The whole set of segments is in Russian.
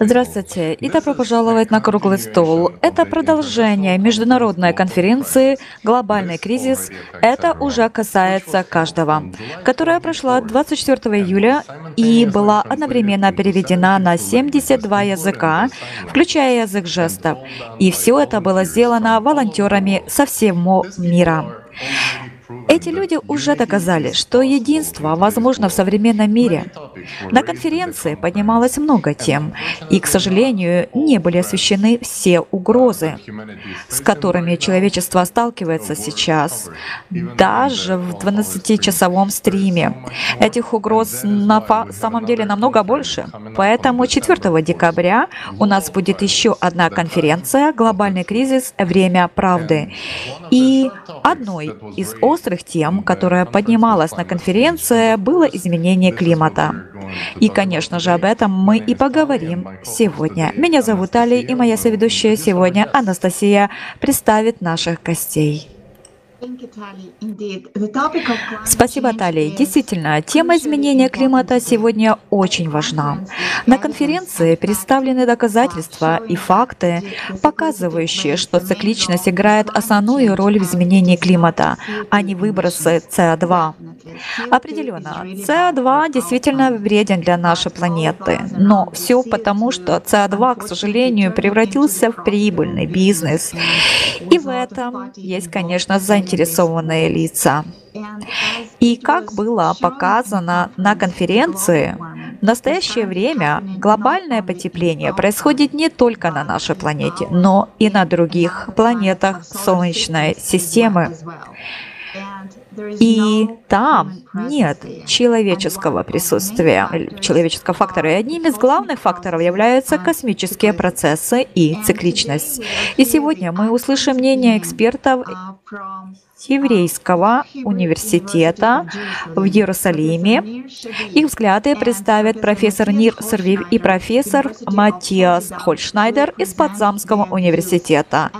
Здравствуйте и добро пожаловать на круглый стол. Это продолжение международной конференции «Глобальный кризис». Это уже касается каждого, которая прошла 24 июля и была одновременно переведена на 72 языка, включая язык жестов. И все это было сделано волонтерами со всего мира. Эти люди уже доказали, что единство возможно в современном мире. На конференции поднималось много тем, и, к сожалению, не были освещены все угрозы, с которыми человечество сталкивается сейчас, даже в 12-часовом стриме. Этих угроз на самом деле намного больше. Поэтому 4 декабря у нас будет еще одна конференция «Глобальный кризис. Время правды». И одной из острых тем, которая поднималась на конференции, было изменение климата. И, конечно же, об этом мы и поговорим сегодня. Меня зовут Али, и моя соведущая сегодня, Анастасия, представит наших гостей. Спасибо, Тали. Действительно, тема изменения климата сегодня очень важна. На конференции представлены доказательства и факты, показывающие, что цикличность играет основную роль в изменении климата, а не выбросы СО2. Определенно, СО2 действительно вреден для нашей планеты, но все потому, что СО2, к сожалению, превратился в прибыльный бизнес. И в этом есть, конечно, заинтересованные лица. И как было показано на конференции, в настоящее время глобальное потепление происходит не только на нашей планете, но и на других планетах Солнечной системы. И там нет человеческого присутствия, человеческого фактора. И одним из главных факторов являются космические процессы и цикличность. И сегодня мы услышим мнение экспертов еврейского университета в Иерусалиме. Их взгляды представят профессор Нир Сервив и профессор Матиас Хольшнайдер из Потсдамского университета.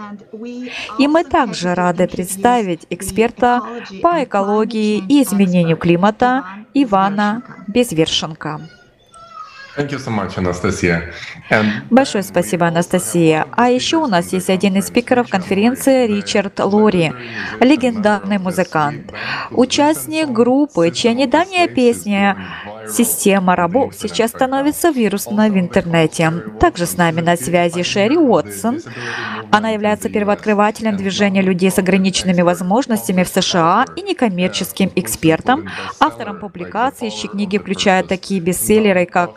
И мы также рады представить эксперта по экологии и изменению климата Ивана Безвершенко. Большое спасибо, Анастасия. А еще у нас есть один из спикеров конференции Ричард Лори, легендарный музыкант, участник группы, чья недавняя песня «Система рабов» сейчас становится вирусной в интернете. Также с нами на связи Шерри Уотсон. Она является первооткрывателем движения людей с ограниченными возможностями в США и некоммерческим экспертом, автором публикаций, чьи книги включают такие бестселлеры, как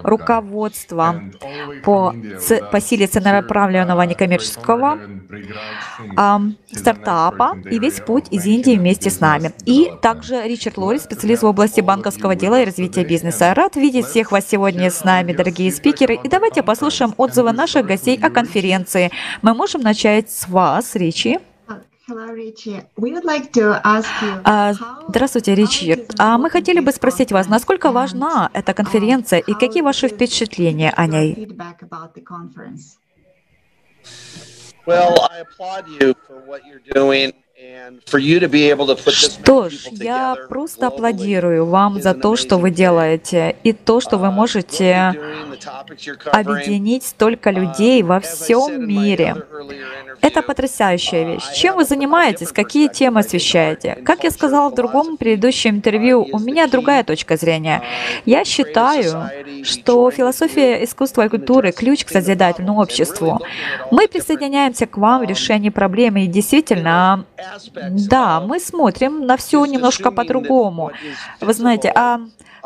руководство по, по силе целенаправленного некоммерческого а, стартапа и весь путь из Индии вместе с нами. И также Ричард Лори, специалист в области банковского дела и развития бизнеса. Рад видеть всех вас сегодня с нами, дорогие спикеры. И давайте послушаем отзывы наших гостей о конференции. Мы можем начать с вас, Ричи. А, здравствуйте, Ричард. А мы хотели бы спросить вас, насколько важна эта конференция и какие ваши впечатления о ней? Well, I applaud you for what you're doing. Что ж, я просто аплодирую вам за то, что вы делаете, и то, что вы uh, можете объединить столько людей во всем мире. Это потрясающая вещь. Чем вы занимаетесь? Какие темы освещаете? Как я сказала в другом предыдущем интервью, у меня другая точка зрения. Я считаю, что философия искусства и культуры — ключ к созидательному обществу. Мы присоединяемся к вам в решении проблемы, и действительно, да, мы смотрим на все немножко по-другому. Вы знаете, а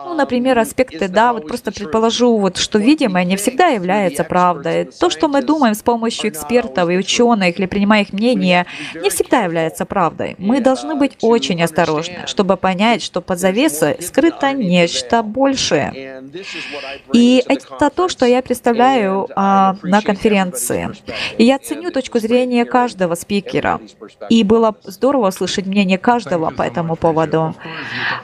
ну, например, аспекты, да, вот просто предположу, вот, что видимое не всегда является правдой. То, что мы думаем с помощью экспертов и ученых или принимая их мнение, не всегда является правдой. Мы должны быть очень осторожны, чтобы понять, что под завесой скрыто нечто большее. И это то, что я представляю а, на конференции. И я ценю точку зрения каждого спикера. И было здорово услышать мнение каждого по этому поводу.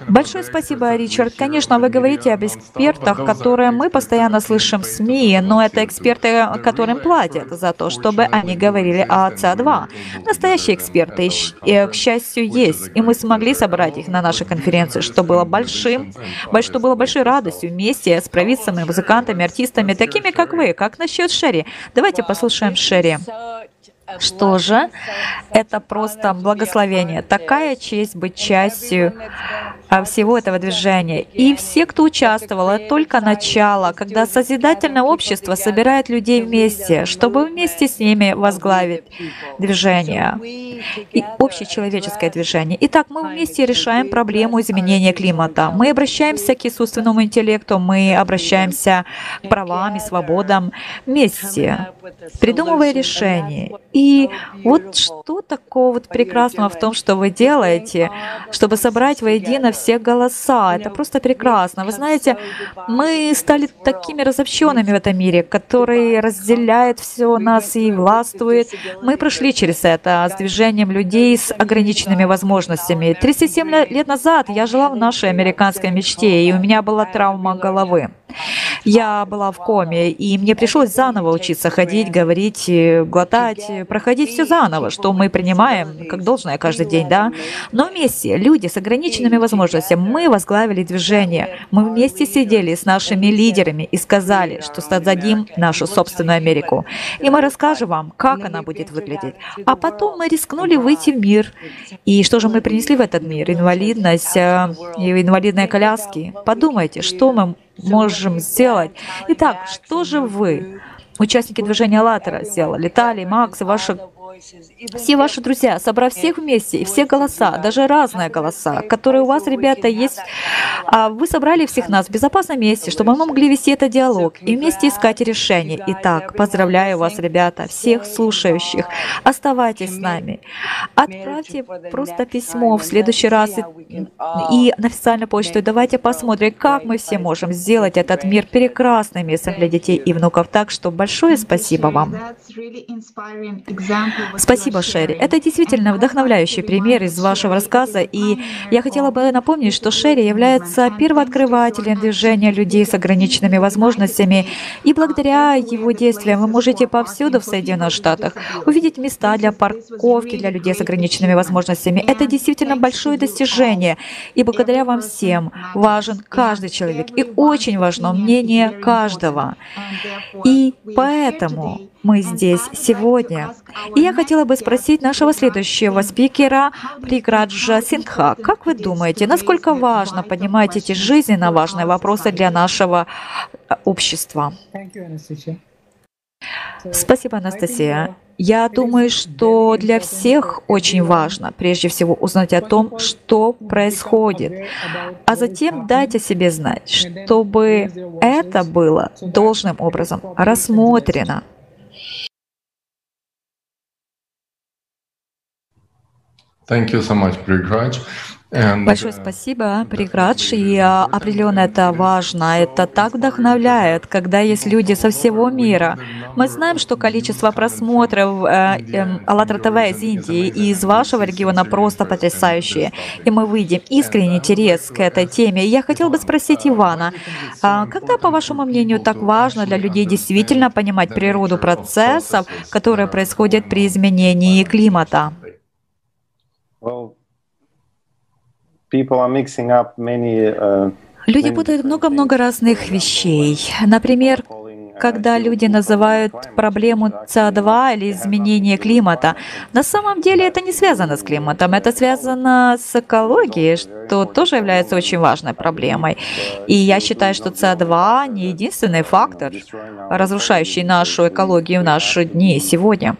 Большое спасибо, Ричард. Конечно, Конечно, вы говорите об экспертах, которые мы постоянно слышим в СМИ, но это эксперты, которым платят за то, чтобы они говорили о ЦА-2. Настоящие эксперты, к счастью, есть, и мы смогли собрать их на нашей конференции, что было большим, что было большой радостью вместе с провидцами, музыкантами, артистами, такими как вы. Как насчет Шерри? Давайте послушаем Шерри. Что же? Это просто благословение. Такая честь быть частью всего этого движения. И все, кто участвовал, это только начало, когда созидательное общество собирает людей вместе, чтобы вместе с ними возглавить движение, и общечеловеческое движение. Итак, мы вместе решаем проблему изменения климата. Мы обращаемся к искусственному интеллекту, мы обращаемся к правам и свободам вместе, придумывая решения. И вот что такого вот прекрасного в том, что вы делаете, чтобы собрать воедино все голоса. Это просто прекрасно. Вы знаете, мы стали такими разобщенными в этом мире, который разделяет все нас и властвует. Мы прошли через это с движением людей с ограниченными возможностями. 37 лет назад я жила в нашей американской мечте, и у меня была травма головы. Я была в коме, и мне пришлось заново учиться ходить, говорить, глотать, проходить все заново, что мы принимаем как должное каждый день, да? Но вместе, люди с ограниченными возможностями, мы возглавили движение. Мы вместе сидели с нашими лидерами и сказали, что создадим нашу собственную Америку. И мы расскажем вам, как она будет выглядеть. А потом мы рискнули выйти в мир. И что же мы принесли в этот мир? Инвалидность, э, инвалидные коляски. Подумайте, что мы можем сделать. Итак, что же вы, участники движения «АЛЛАТРА», сделали? Тали, Макс ваши все ваши друзья, собрав всех вместе, все голоса, даже разные голоса, которые у вас, ребята, есть, а вы собрали всех нас в безопасном месте, чтобы мы могли вести этот диалог и вместе искать решение. Итак, поздравляю вас, ребята, всех слушающих. Оставайтесь с нами. Отправьте просто письмо в следующий раз и, и на официальную почту. давайте посмотрим, как мы все можем сделать этот мир прекрасным местом для детей и внуков. Так что большое спасибо вам. Спасибо, Шерри. Это действительно вдохновляющий пример из вашего рассказа, и я хотела бы напомнить, что Шерри является первооткрывателем движения людей с ограниченными возможностями, и благодаря его действиям вы можете повсюду в Соединенных Штатах увидеть места для парковки для людей с ограниченными возможностями. Это действительно большое достижение, и благодаря вам всем важен каждый человек, и очень важно мнение каждого. И поэтому мы здесь сегодня. И я хотела бы спросить нашего следующего спикера, Приграджа Сингха. Как вы думаете, насколько важно поднимать эти жизненно важные вопросы для нашего э, общества? Спасибо, Анастасия. Я думаю, что для всех очень важно, прежде всего, узнать о том, что происходит, а затем дать о себе знать, чтобы это было должным образом рассмотрено. Thank you so much. Большое uh, спасибо, Приградж. И а, определенно это важно. Это так вдохновляет, когда есть люди со всего мира. Мы знаем, что количество просмотров э, э, АЛЛАТРА ТВ из Индии и из вашего региона просто потрясающие. И мы выйдем искренний интерес к этой теме. я хотел бы спросить Ивана, а когда, по вашему мнению, так важно для людей действительно понимать природу процессов, которые происходят при изменении климата? Uh, люди путают много-много разных вещей. Например, когда люди называют проблему СО2 или изменение климата. На самом деле это не связано с климатом, это связано с экологией, что тоже является очень важной проблемой. И я считаю, что СО2 не единственный фактор, разрушающий нашу экологию в наши дни сегодня.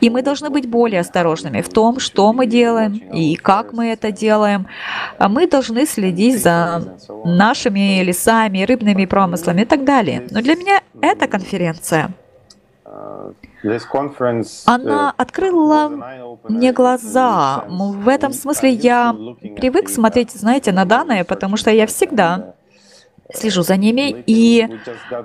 И мы должны быть более осторожными в том, что мы делаем и как мы это делаем. Мы должны следить за нашими лесами, рыбными промыслами и так далее. Но для меня эта конференция. Она uh, открыла мне глаза. В этом смысле я привык смотреть, знаете, на данные, потому что я всегда слежу за ними, и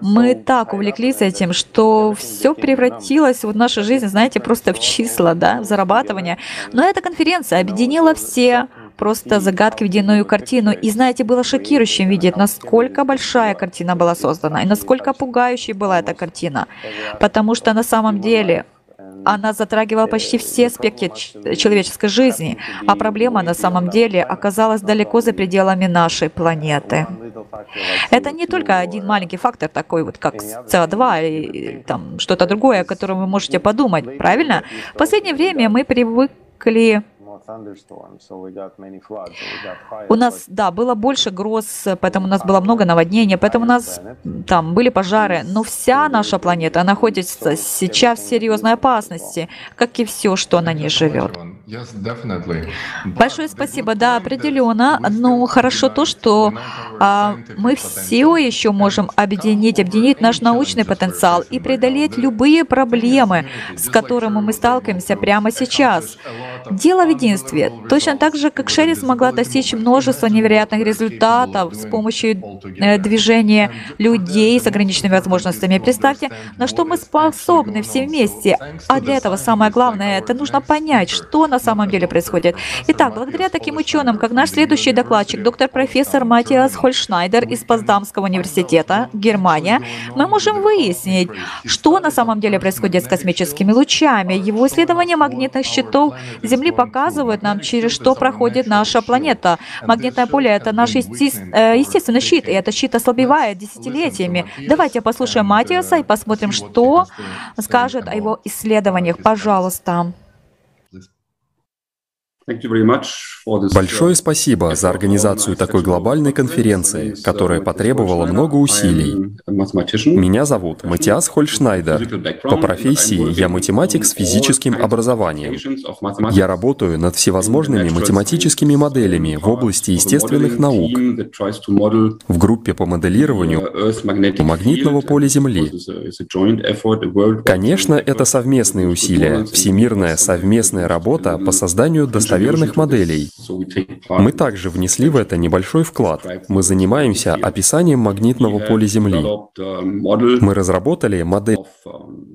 мы так увлеклись этим, что все превратилось в нашу жизнь, знаете, просто в числа, да, в зарабатывание. Но эта конференция объединила все просто загадки в единую картину. И знаете, было шокирующим видеть, насколько большая картина была создана, и насколько пугающей была эта картина. Потому что на самом деле она затрагивала почти все аспекты человеческой жизни, а проблема на самом деле оказалась далеко за пределами нашей планеты. Это не только один маленький фактор, такой вот как СО2 или там что-то другое, о котором вы можете подумать, правильно? В последнее время мы привыкли у нас, да, было больше гроз, поэтому у нас было много наводнений, поэтому у нас там были пожары. Но вся наша планета находится сейчас в серьезной опасности, как и все, что на ней живет. Большое спасибо, да, определенно. Но хорошо то, что а, мы все еще можем объединить, объединить наш научный потенциал и преодолеть любые проблемы, с которыми мы сталкиваемся прямо сейчас. Дело в единстве. Точно так же, как Шерри смогла достичь множества невероятных результатов с помощью э, движения людей с ограниченными возможностями. Представьте, на что мы способны все вместе. А для этого самое главное, это нужно понять, что на самом деле происходит. Итак, благодаря таким ученым, как наш следующий докладчик, доктор-профессор Матиас Хольшнайдер из Поздамского университета, Германия, мы можем выяснить, что на самом деле происходит с космическими лучами. Его исследование магнитных щитов Земли показывают нам, через что проходит наша планета. Магнитное поле — это наш э, естественный щит, и этот щит ослабевает десятилетиями. Давайте послушаем Матиаса и посмотрим, что скажет о его исследованиях. Пожалуйста. Большое спасибо за организацию такой глобальной конференции, которая потребовала много усилий. Меня зовут Матиас Хольшнайдер. По профессии я математик с физическим образованием. Я работаю над всевозможными математическими моделями в области естественных наук в группе по моделированию магнитного поля Земли. Конечно, это совместные усилия, всемирная совместная работа по созданию достоверных достоверных моделей. Мы также внесли в это небольшой вклад. Мы занимаемся описанием магнитного поля Земли. Мы разработали модель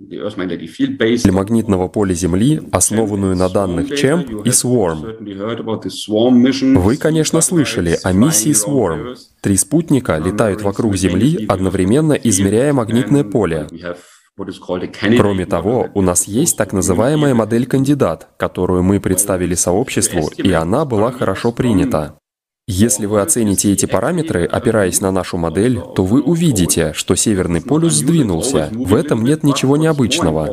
для магнитного поля Земли, основанную на данных CHAMP и SWARM. Вы, конечно, слышали о миссии SWARM. Три спутника летают вокруг Земли, одновременно измеряя магнитное поле. Кроме того, у нас есть так называемая модель кандидат, которую мы представили сообществу, и она была хорошо принята. Если вы оцените эти параметры, опираясь на нашу модель, то вы увидите, что Северный полюс сдвинулся. В этом нет ничего необычного.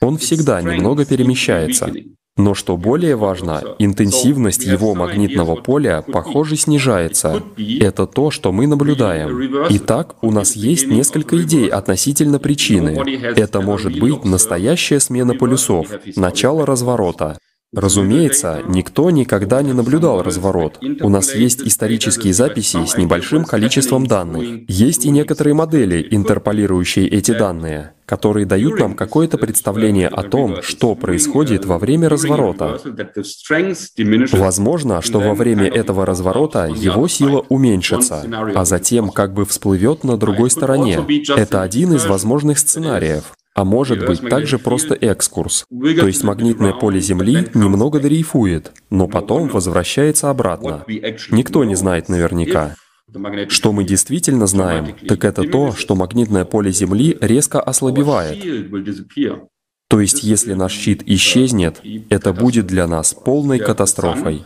Он всегда немного перемещается. Но что более важно, интенсивность его магнитного поля, похоже, снижается. Это то, что мы наблюдаем. Итак, у нас есть несколько идей относительно причины. Это может быть настоящая смена полюсов, начало разворота. Разумеется, никто никогда не наблюдал разворот. У нас есть исторические записи с небольшим количеством данных. Есть и некоторые модели, интерполирующие эти данные, которые дают нам какое-то представление о том, что происходит во время разворота. Возможно, что во время этого разворота его сила уменьшится, а затем как бы всплывет на другой стороне. Это один из возможных сценариев. А может быть также просто экскурс. То есть магнитное поле Земли немного дрейфует, но потом возвращается обратно. Никто не знает наверняка. Что мы действительно знаем, так это то, что магнитное поле Земли резко ослабевает. То есть, если наш щит исчезнет, это будет для нас полной катастрофой.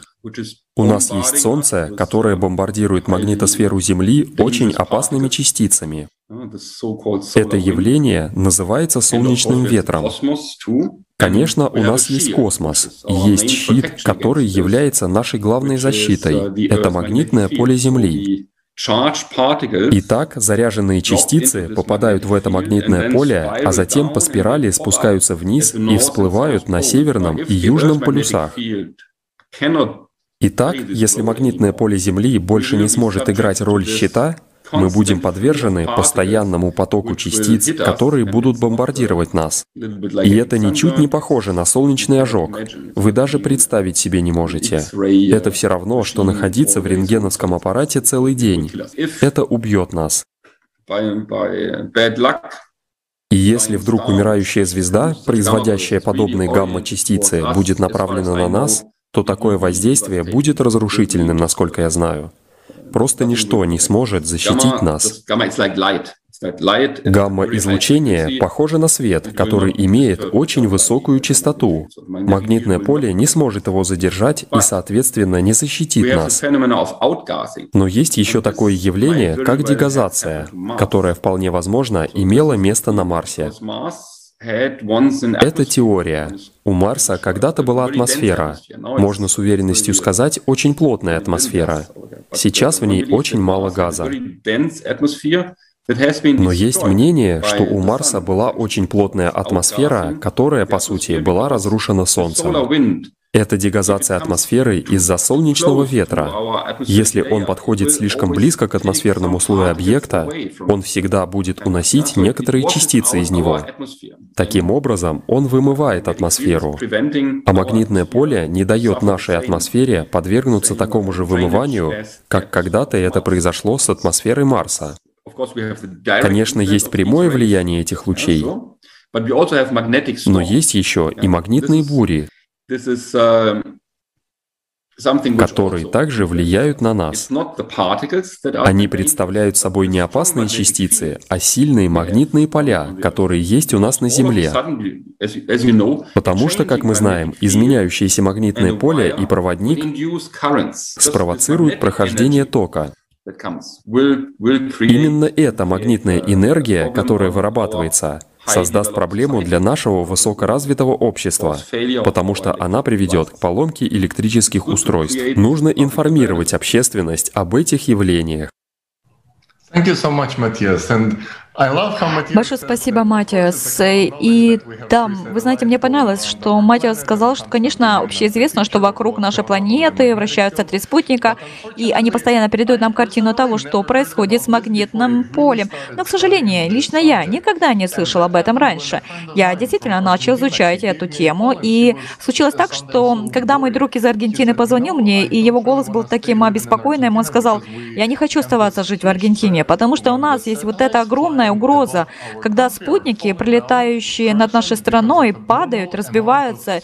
У нас есть Солнце, которое бомбардирует магнитосферу Земли очень опасными частицами. Это явление называется солнечным ветром. Конечно, у нас есть космос, есть щит, который является нашей главной защитой. Это магнитное поле Земли. Итак, заряженные частицы попадают в это магнитное поле, а затем по спирали спускаются вниз и всплывают на северном и южном полюсах. Итак, если магнитное поле Земли больше не сможет играть роль щита, мы будем подвержены постоянному потоку частиц, которые будут бомбардировать нас. И это ничуть не похоже на солнечный ожог. Вы даже представить себе не можете. Это все равно, что находиться в рентгеновском аппарате целый день. Это убьет нас. И если вдруг умирающая звезда, производящая подобные гамма-частицы, будет направлена на нас, то такое воздействие будет разрушительным, насколько я знаю. Просто ничто не сможет защитить нас. Гамма-излучение похоже на свет, который имеет очень высокую частоту. Магнитное поле не сможет его задержать и, соответственно, не защитит нас. Но есть еще такое явление, как дегазация, которое вполне возможно имело место на Марсе. Это теория. У Марса когда-то была атмосфера. Можно с уверенностью сказать, очень плотная атмосфера. Сейчас в ней очень мало газа. Но есть мнение, что у Марса была очень плотная атмосфера, которая, по сути, была разрушена Солнцем. Это дегазация атмосферы из-за солнечного ветра. Если он подходит слишком близко к атмосферному слою объекта, он всегда будет уносить некоторые частицы из него. Таким образом, он вымывает атмосферу. А магнитное поле не дает нашей атмосфере подвергнуться такому же вымыванию, как когда-то это произошло с атмосферой Марса. Конечно, есть прямое влияние этих лучей, но есть еще и магнитные бури, которые также влияют на нас. Они представляют собой не опасные частицы, а сильные магнитные поля, которые есть у нас на Земле. Потому что, как мы знаем, изменяющееся магнитное поле и проводник спровоцируют прохождение тока. Именно эта магнитная энергия, которая вырабатывается, создаст проблему для нашего высокоразвитого общества, потому что она приведет к поломке электрических устройств. Нужно информировать общественность об этих явлениях. Thank you so much, Matthias. And Большое спасибо, Матиас. И да, вы знаете, мне понравилось, что Матиас сказал, что, конечно, общеизвестно, что вокруг нашей планеты вращаются три спутника, и они постоянно передают нам картину того, что происходит с магнитным полем. Но, к сожалению, лично я никогда не слышал об этом раньше. Я действительно начал изучать эту тему, и случилось так, что когда мой друг из Аргентины позвонил мне, и его голос был таким обеспокоенным, он сказал, я не хочу оставаться жить в Аргентине, потому что у нас есть вот эта огромная огромная угроза, когда спутники, пролетающие над нашей страной, падают, разбиваются,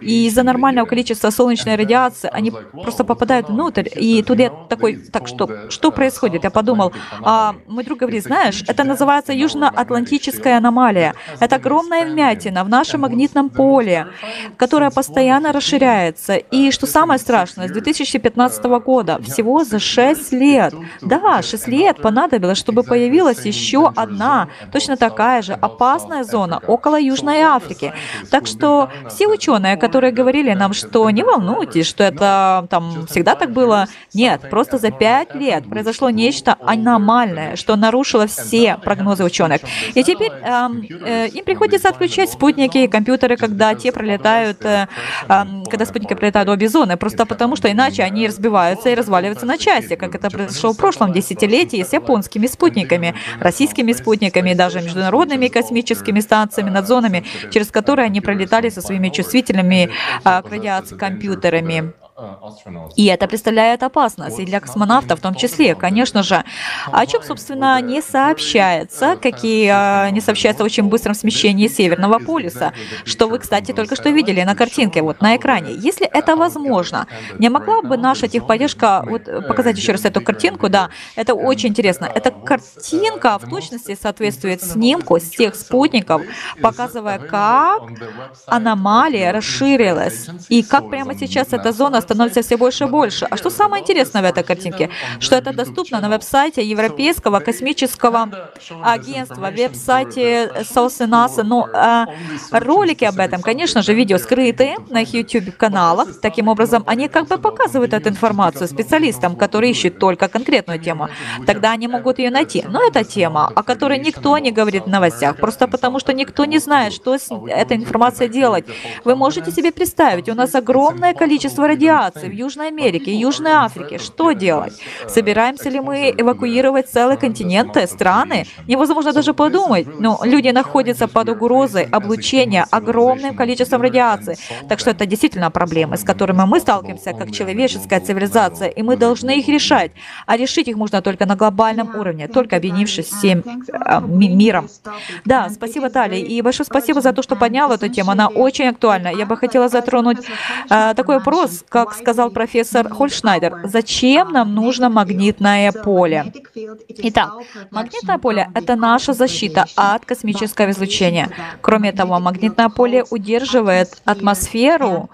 и из-за нормального количества солнечной радиации они просто попадают внутрь, и тут я такой, так что, что происходит? Я подумал, а мой друг говорит, знаешь, это называется Южноатлантическая аномалия. Это огромная вмятина в нашем магнитном поле, которая постоянно расширяется. И что самое страшное, с 2015 года, всего за 6 лет, да, 6 лет понадобилось, чтобы появилась еще одна одна, точно такая же опасная зона около Южной Африки. Так что все ученые, которые говорили нам, что не волнуйтесь, что это там всегда так было, нет, просто за пять лет произошло нечто аномальное, что нарушило все прогнозы ученых. И теперь э, э, им приходится отключать спутники и компьютеры, когда те пролетают, э, э, когда спутники пролетают обе зоны, просто потому что иначе они разбиваются и разваливаются на части, как это произошло в прошлом десятилетии с японскими спутниками, российскими спутниками, даже международными космическими станциями, над зонами, через которые они пролетали со своими чувствительными а, к радиации компьютерами. И это представляет опасность и для космонавтов в том числе, конечно же. О чем, собственно, не сообщается, какие а, не сообщается о очень быстром смещении Северного полюса, что вы, кстати, только что видели на картинке, вот на экране. Если это возможно, не могла бы наша техподдержка вот, показать еще раз эту картинку? Да, это очень интересно. Эта картинка в точности соответствует снимку с тех спутников, показывая, как аномалия расширилась и как прямо сейчас эта зона становится все больше и больше. А что самое интересное в этой картинке? Что это доступно на веб-сайте Европейского космического агентства, веб-сайте СОС и НАСА. Но э, ролики об этом, конечно же, видео скрытые на их YouTube-каналах. Таким образом, они как бы показывают эту информацию специалистам, которые ищут только конкретную тему. Тогда они могут ее найти. Но это тема, о которой никто не говорит в новостях, просто потому что никто не знает, что с этой информацией делать. Вы можете себе представить, у нас огромное количество радиации, радиации в Южной Америке Южной Африке. Что делать? Собираемся ли мы эвакуировать целые континенты, страны? Невозможно даже подумать. Но люди находятся под угрозой облучения огромным количеством радиации. Так что это действительно проблемы, с которыми мы сталкиваемся как человеческая цивилизация, и мы должны их решать. А решить их можно только на глобальном уровне, только объединившись всем э, миром. Да, спасибо, Тали, и большое спасибо за то, что поднял эту тему. Она очень актуальна. Я бы хотела затронуть э, такой вопрос, как сказал профессор Хольшнайдер. Зачем нам нужно магнитное поле? Итак, магнитное поле — это наша защита от космического излучения. Кроме того, магнитное поле удерживает атмосферу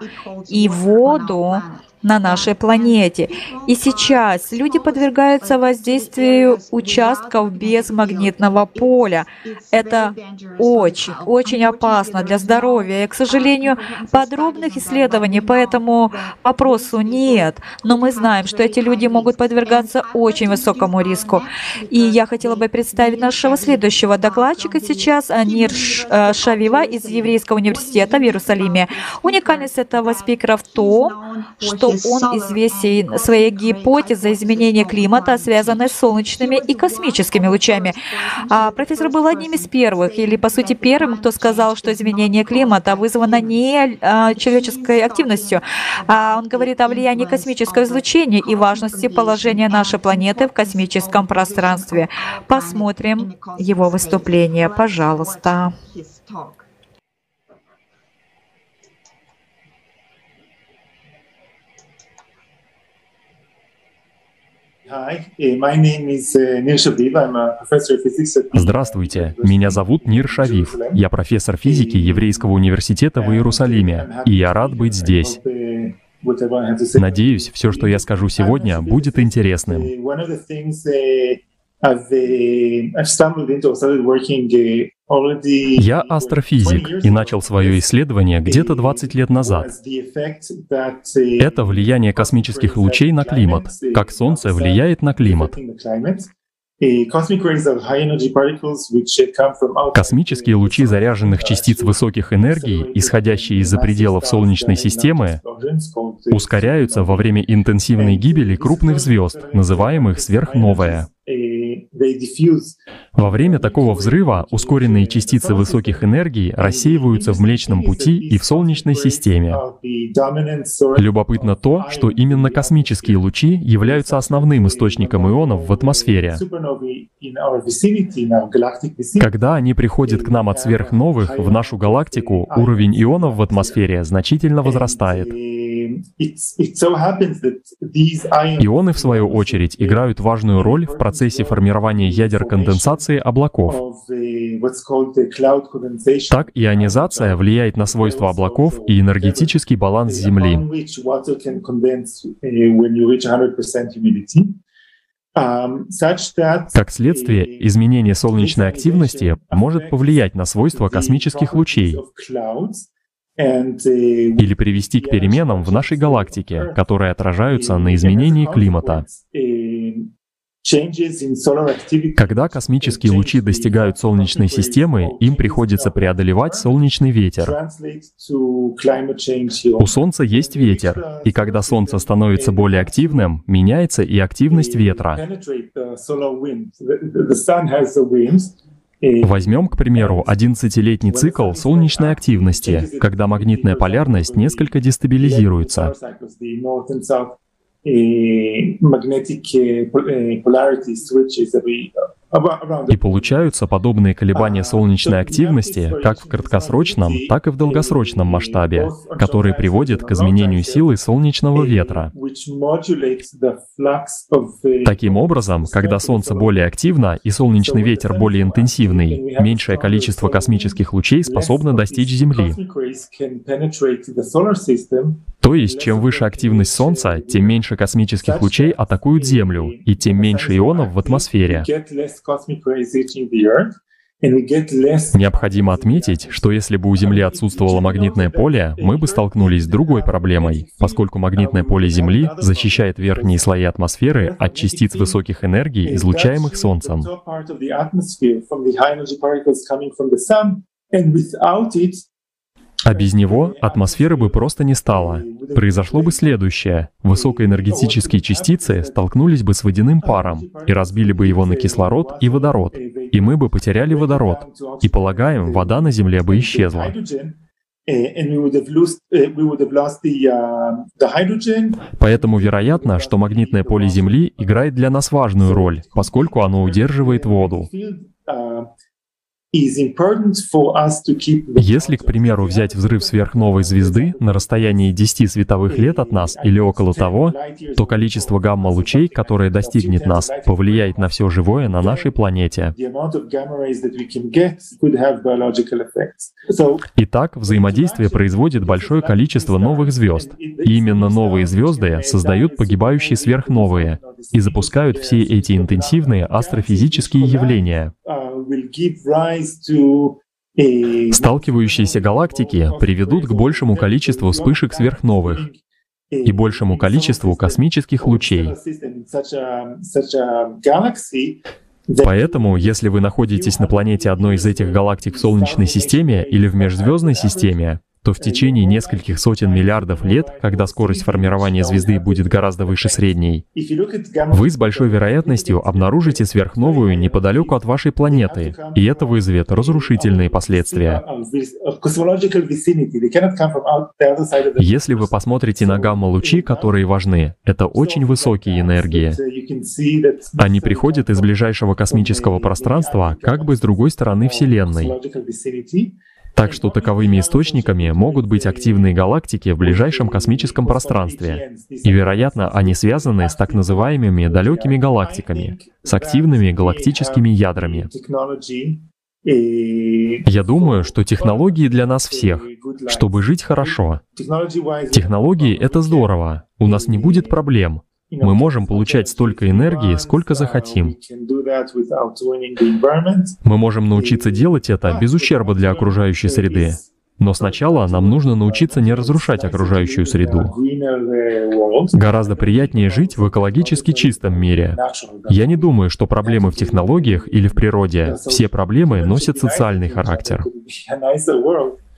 и воду на нашей планете. И сейчас люди подвергаются воздействию участков без магнитного поля. Это очень, очень опасно для здоровья. И, к сожалению, подробных исследований по этому вопросу нет. Но мы знаем, что эти люди могут подвергаться очень высокому риску. И я хотела бы представить нашего следующего докладчика сейчас, Анир э, Шавива из Еврейского университета в Иерусалиме. Уникальность этого спикера в том, что он известен своей гипотезой изменения климата, связанной с солнечными и космическими лучами. А профессор был одним из первых, или, по сути, первым, кто сказал, что изменение климата вызвано не а, человеческой активностью. А он говорит о влиянии космического излучения и важности положения нашей планеты в космическом пространстве. Посмотрим его выступление, пожалуйста. Здравствуйте, меня зовут Нир Шавив. Я профессор физики Еврейского университета в Иерусалиме, и я рад быть здесь. Надеюсь, все, что я скажу сегодня, будет интересным. Я астрофизик и начал свое исследование где-то 20 лет назад. Это влияние космических лучей на климат, как Солнце влияет на климат. Космические лучи заряженных частиц высоких энергий, исходящие из-за пределов Солнечной системы, ускоряются во время интенсивной гибели крупных звезд, называемых сверхновая. Во время такого взрыва ускоренные частицы высоких энергий рассеиваются в Млечном Пути и в Солнечной системе. Любопытно то, что именно космические лучи являются основным источником ионов в атмосфере. Когда они приходят к нам от сверхновых в нашу галактику, уровень ионов в атмосфере значительно возрастает. Ионы, в свою очередь, играют важную роль в процессе формирования ядер конденсации облаков. Так ионизация влияет на свойства облаков и энергетический баланс Земли. Как следствие, изменение солнечной активности может повлиять на свойства космических лучей, или привести к переменам в нашей галактике, которые отражаются на изменении климата. Когда космические лучи достигают Солнечной системы, им приходится преодолевать солнечный ветер. У Солнца есть ветер, и когда Солнце становится более активным, меняется и активность ветра. Возьмем, к примеру, 11-летний цикл солнечной активности, когда магнитная полярность несколько дестабилизируется. И получаются подобные колебания солнечной активности как в краткосрочном, так и в долгосрочном масштабе, которые приводят к изменению силы солнечного ветра. Таким образом, когда Солнце более активно и солнечный ветер более интенсивный, меньшее количество космических лучей способно достичь Земли. То есть, чем выше активность Солнца, тем меньше космических лучей атакуют Землю, и тем меньше ионов в атмосфере. Необходимо отметить, что если бы у Земли отсутствовало магнитное поле, мы бы столкнулись с другой проблемой, поскольку магнитное поле Земли защищает верхние слои атмосферы от частиц высоких энергий, излучаемых Солнцем. А без него атмосферы бы просто не стало. Произошло бы следующее. Высокоэнергетические частицы столкнулись бы с водяным паром и разбили бы его на кислород и водород. И мы бы потеряли водород. И полагаем, вода на Земле бы исчезла. Поэтому вероятно, что магнитное поле Земли играет для нас важную роль, поскольку оно удерживает воду. Если, к примеру, взять взрыв сверхновой звезды на расстоянии 10 световых лет от нас или около того, то количество гамма-лучей, которое достигнет нас, повлияет на все живое на нашей планете. Итак, взаимодействие производит большое количество новых звезд. И именно новые звезды создают погибающие сверхновые и запускают все эти интенсивные астрофизические явления. Сталкивающиеся галактики приведут к большему количеству вспышек сверхновых и большему количеству космических лучей. Поэтому, если вы находитесь на планете одной из этих галактик в Солнечной системе или в межзвездной системе, то в течение нескольких сотен миллиардов лет, когда скорость формирования звезды будет гораздо выше средней, вы с большой вероятностью обнаружите сверхновую неподалеку от вашей планеты, и это вызовет разрушительные последствия. Если вы посмотрите на гамма-лучи, которые важны, это очень высокие энергии. Они приходят из ближайшего космического пространства, как бы с другой стороны Вселенной. Так что таковыми источниками могут быть активные галактики в ближайшем космическом пространстве. И, вероятно, они связаны с так называемыми далекими галактиками, с активными галактическими ядрами. Я думаю, что технологии для нас всех, чтобы жить хорошо. Технологии — это здорово, у нас не будет проблем. Мы можем получать столько энергии, сколько захотим. Мы можем научиться делать это без ущерба для окружающей среды. Но сначала нам нужно научиться не разрушать окружающую среду. Гораздо приятнее жить в экологически чистом мире. Я не думаю, что проблемы в технологиях или в природе. Все проблемы носят социальный характер.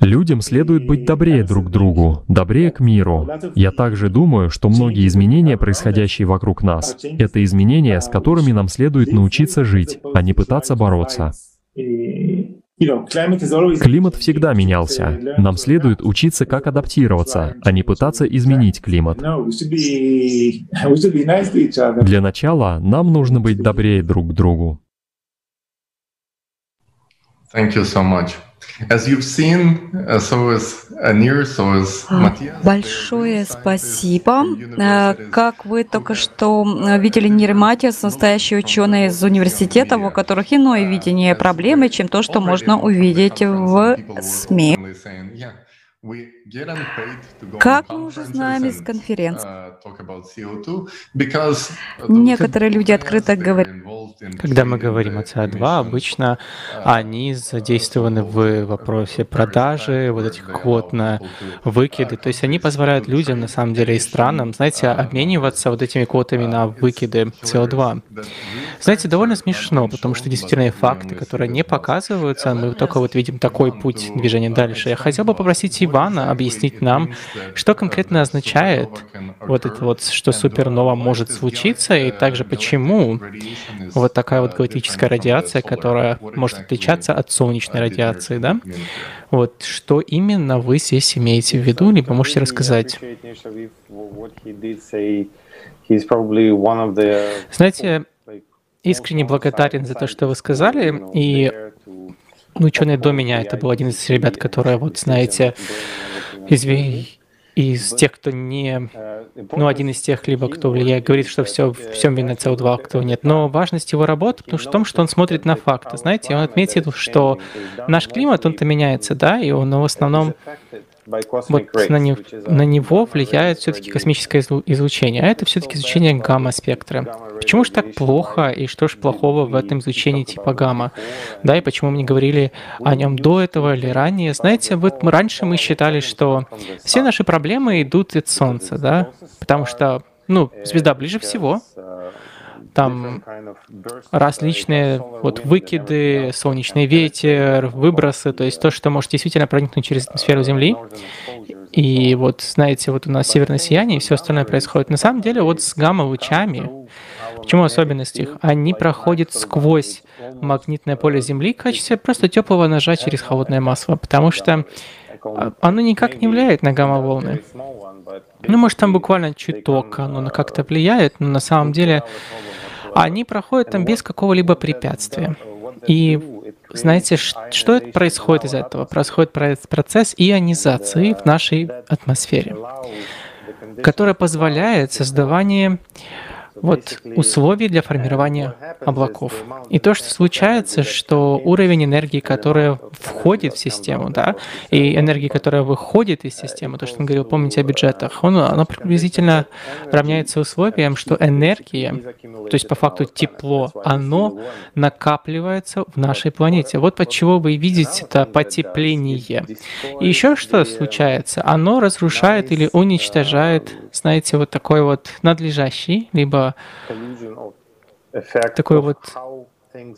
Людям следует быть добрее друг другу, добрее к миру. Я также думаю, что многие изменения, происходящие вокруг нас, это изменения, с которыми нам следует научиться жить, а не пытаться бороться. Климат всегда менялся. Нам следует учиться, как адаптироваться, а не пытаться изменить климат. Для начала нам нужно быть добрее друг к другу. Thank you so much. Uh, uh, Большое спасибо. Э, как вы только что э, видели, Нир Матиас, настоящий ученый из университета, у которых иное видение проблемы, чем то, что можно увидеть в СМИ. Как мы уже знаем из конференции, некоторые люди открыто говорят, когда мы говорим о СО2, обычно они задействованы в вопросе продажи, вот этих квот на выкиды. То есть они позволяют людям, на самом деле, и странам, знаете, обмениваться вот этими квотами на выкиды СО2. Знаете, довольно смешно, потому что действительно факты, которые не показываются, мы только вот видим такой путь движения дальше. Я хотел бы попросить Ивана объяснить нам, что конкретно означает вот это вот, что супернова может случиться, и также почему вот такая вот галактическая радиация, которая может отличаться от солнечной радиации, да? Вот что именно вы здесь имеете в виду, либо можете рассказать? Знаете, искренне благодарен за то, что вы сказали, и ученый до меня, это был один из ребят, которые, вот знаете, из, из тех, кто не, ну, один из тех, либо кто влияет, говорит, что все, всем вина СО2, а кто нет. Но важность его работы в том, что он смотрит на факты. Знаете, он отметил, что наш климат, он-то меняется, да, и он в основном вот на, не, на него влияет все-таки космическое излучение, а это все-таки изучение гамма-спектра. Почему же так плохо, и что же плохого в этом излучении типа гамма? Да, и почему мы не говорили о нем до этого или ранее? Знаете, вот раньше мы считали, что все наши проблемы идут от Солнца, да, потому что, ну, звезда ближе всего, там различные вот выкиды, солнечный ветер, выбросы, то есть то, что может действительно проникнуть через атмосферу Земли. И вот, знаете, вот у нас северное сияние и все остальное происходит. На самом деле, вот с гамма-лучами, почему особенность их? Они проходят сквозь магнитное поле Земли в качестве просто теплого ножа через холодное масло, потому что а, оно никак не влияет на гамма-волны. Ну, может, там буквально чуток оно как-то влияет, но на самом деле они проходят там без какого-либо препятствия. И знаете, что происходит из этого? Происходит процесс ионизации в нашей атмосфере, который позволяет создавание вот условий для формирования облаков. И то, что случается, что уровень энергии, которая входит в систему, да, и энергии, которая выходит из системы, то, что он говорил, помните о бюджетах, он, она приблизительно равняется условиям, что энергия, то есть по факту тепло, оно накапливается в нашей планете. Вот от чего вы видите это потепление. И еще что случается? Оно разрушает или уничтожает, знаете, вот такой вот надлежащий, либо такой вот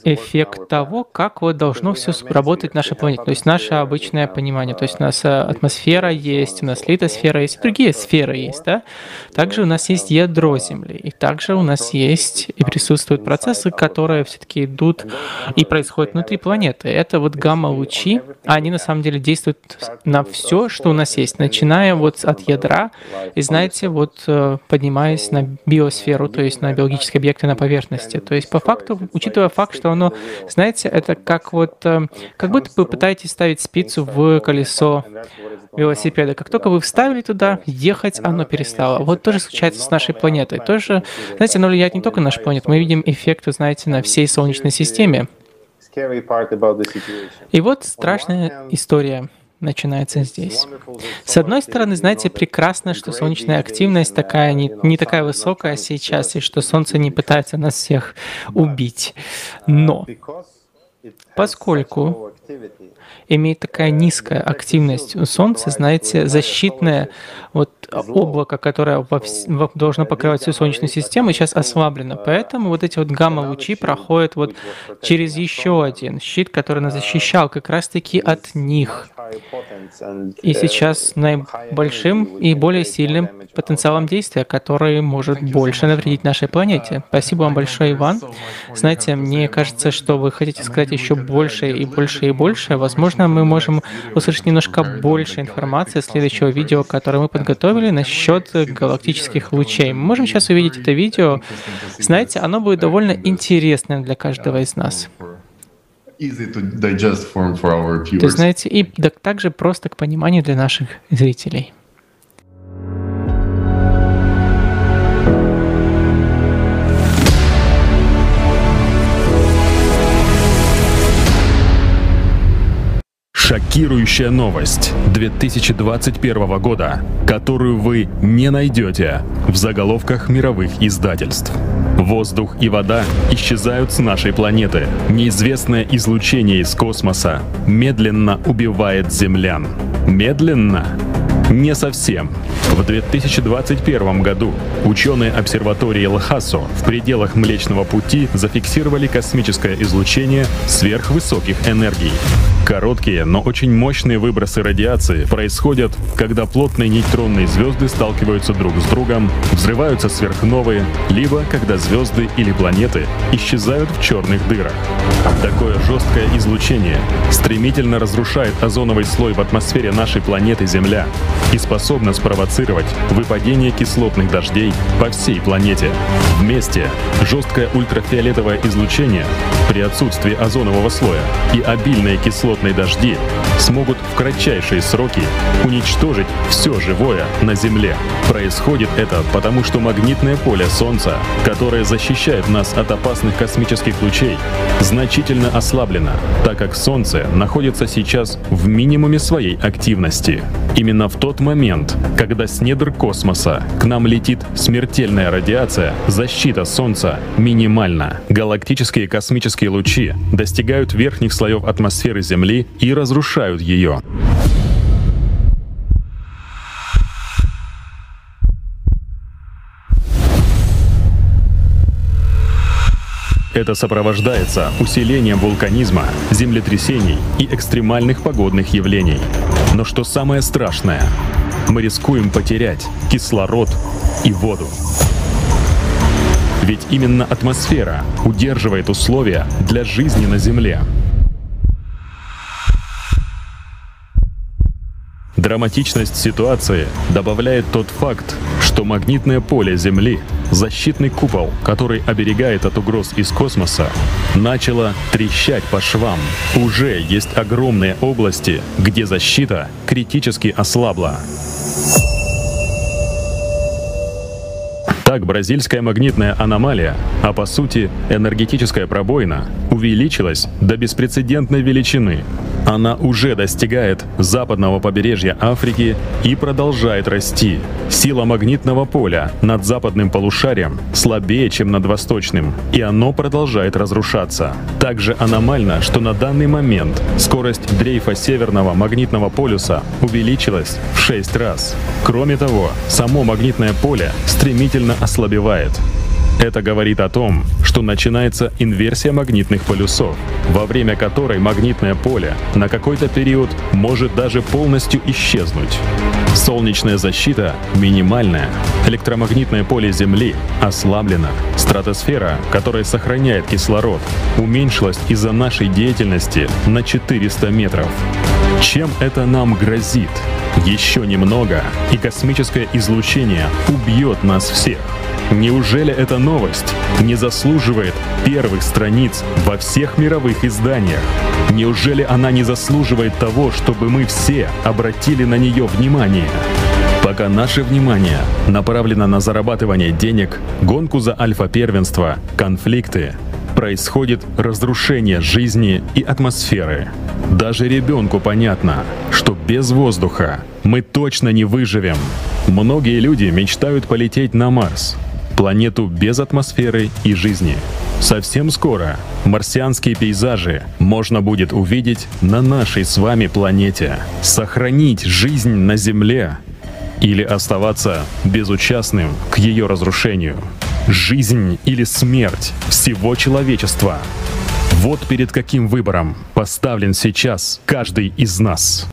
эффект того, как вот должно все работать в нашей планете. То есть наше обычное понимание. То есть у нас э, атмосфера есть, у нас литосфера есть, другие сферы есть. Да? Также у нас есть ядро Земли. И также у нас есть и присутствуют процессы, которые все-таки идут и происходят внутри планеты. Это вот гамма-лучи, они на самом деле действуют на все, что у нас есть, начиная вот от ядра и, знаете, вот э, поднимаясь на биосферу, то есть на биологические объекты на поверхности. То есть по факту, учитывая факт, факт, что оно, знаете, это как вот, э, как будто вы пытаетесь ставить спицу в колесо велосипеда. Как только вы вставили туда, ехать оно перестало. Вот тоже случается с нашей планетой. Тоже, знаете, оно влияет не только на нашу планету. Мы видим эффекты, знаете, на всей Солнечной системе. И вот страшная история начинается здесь. С одной стороны, знаете, прекрасно, что солнечная активность такая не, не такая высокая сейчас, и что Солнце не пытается нас всех убить. Но поскольку имеет такая низкая активность у Солнца, знаете, защитное вот облако, которое во должно покрывать всю Солнечную систему, сейчас ослаблено. Поэтому вот эти вот гамма-лучи проходят вот через еще один щит, который нас защищал как раз-таки от них. И сейчас наибольшим и более сильным потенциалом действия, который может больше навредить нашей планете. Спасибо вам большое, Иван. Знаете, мне кажется, что вы хотите сказать еще больше и больше и больше. Возможно, мы можем услышать немножко больше информации следующего видео, которое мы подготовили насчет галактических лучей. Мы можем сейчас увидеть это видео. Знаете, оно будет довольно интересным для каждого из нас. То есть, знаете, и также просто к пониманию для наших зрителей. Шокирующая новость 2021 года, которую вы не найдете в заголовках мировых издательств. Воздух и вода исчезают с нашей планеты. Неизвестное излучение из космоса медленно убивает землян. Медленно? Не совсем. В 2021 году ученые обсерватории Лхасо в пределах Млечного Пути зафиксировали космическое излучение сверхвысоких энергий. Короткие, но очень мощные выбросы радиации происходят, когда плотные нейтронные звезды сталкиваются друг с другом, взрываются сверхновые, либо когда звезды или планеты исчезают в черных дырах. Такое жесткое излучение стремительно разрушает озоновый слой в атмосфере нашей планеты Земля и способно спровоцировать выпадение кислотных дождей по всей планете. Вместе жесткое ультрафиолетовое излучение при отсутствии озонового слоя и обильные кислотные дожди смогут в кратчайшие сроки уничтожить все живое на Земле. Происходит это потому, что магнитное поле Солнца, которое защищает нас от опасных космических лучей, значительно ослаблено, так как Солнце находится сейчас в минимуме своей активности. Именно в тот момент, когда с недр космоса к нам летит смертельная радиация, защита Солнца минимальна. Галактические космические лучи достигают верхних слоев атмосферы Земли и разрушают ее. Это сопровождается усилением вулканизма, землетрясений и экстремальных погодных явлений. Но что самое страшное, мы рискуем потерять кислород и воду. Ведь именно атмосфера удерживает условия для жизни на Земле. Драматичность ситуации добавляет тот факт, что магнитное поле Земли, защитный купол, который оберегает от угроз из космоса, начало трещать по швам. Уже есть огромные области, где защита критически ослабла. Так, бразильская магнитная аномалия, а по сути энергетическая пробоина, увеличилась до беспрецедентной величины. Она уже достигает западного побережья Африки и продолжает расти. Сила магнитного поля над западным полушарием слабее, чем над восточным, и оно продолжает разрушаться. Также аномально, что на данный момент скорость дрейфа северного магнитного полюса увеличилась в 6 раз. Кроме того, само магнитное поле стремительно ослабевает. Это говорит о том, что начинается инверсия магнитных полюсов, во время которой магнитное поле на какой-то период может даже полностью исчезнуть. Солнечная защита минимальная, электромагнитное поле Земли ослаблено, стратосфера, которая сохраняет кислород, уменьшилась из-за нашей деятельности на 400 метров. Чем это нам грозит? Еще немного, и космическое излучение убьет нас всех. Неужели эта новость не заслуживает первых страниц во всех мировых изданиях? Неужели она не заслуживает того, чтобы мы все обратили на нее внимание? Пока наше внимание направлено на зарабатывание денег, гонку за альфа-первенство, конфликты, происходит разрушение жизни и атмосферы. Даже ребенку понятно, что без воздуха мы точно не выживем. Многие люди мечтают полететь на Марс, планету без атмосферы и жизни. Совсем скоро марсианские пейзажи можно будет увидеть на нашей с вами планете. Сохранить жизнь на Земле или оставаться безучастным к ее разрушению. Жизнь или смерть всего человечества. Вот перед каким выбором поставлен сейчас каждый из нас.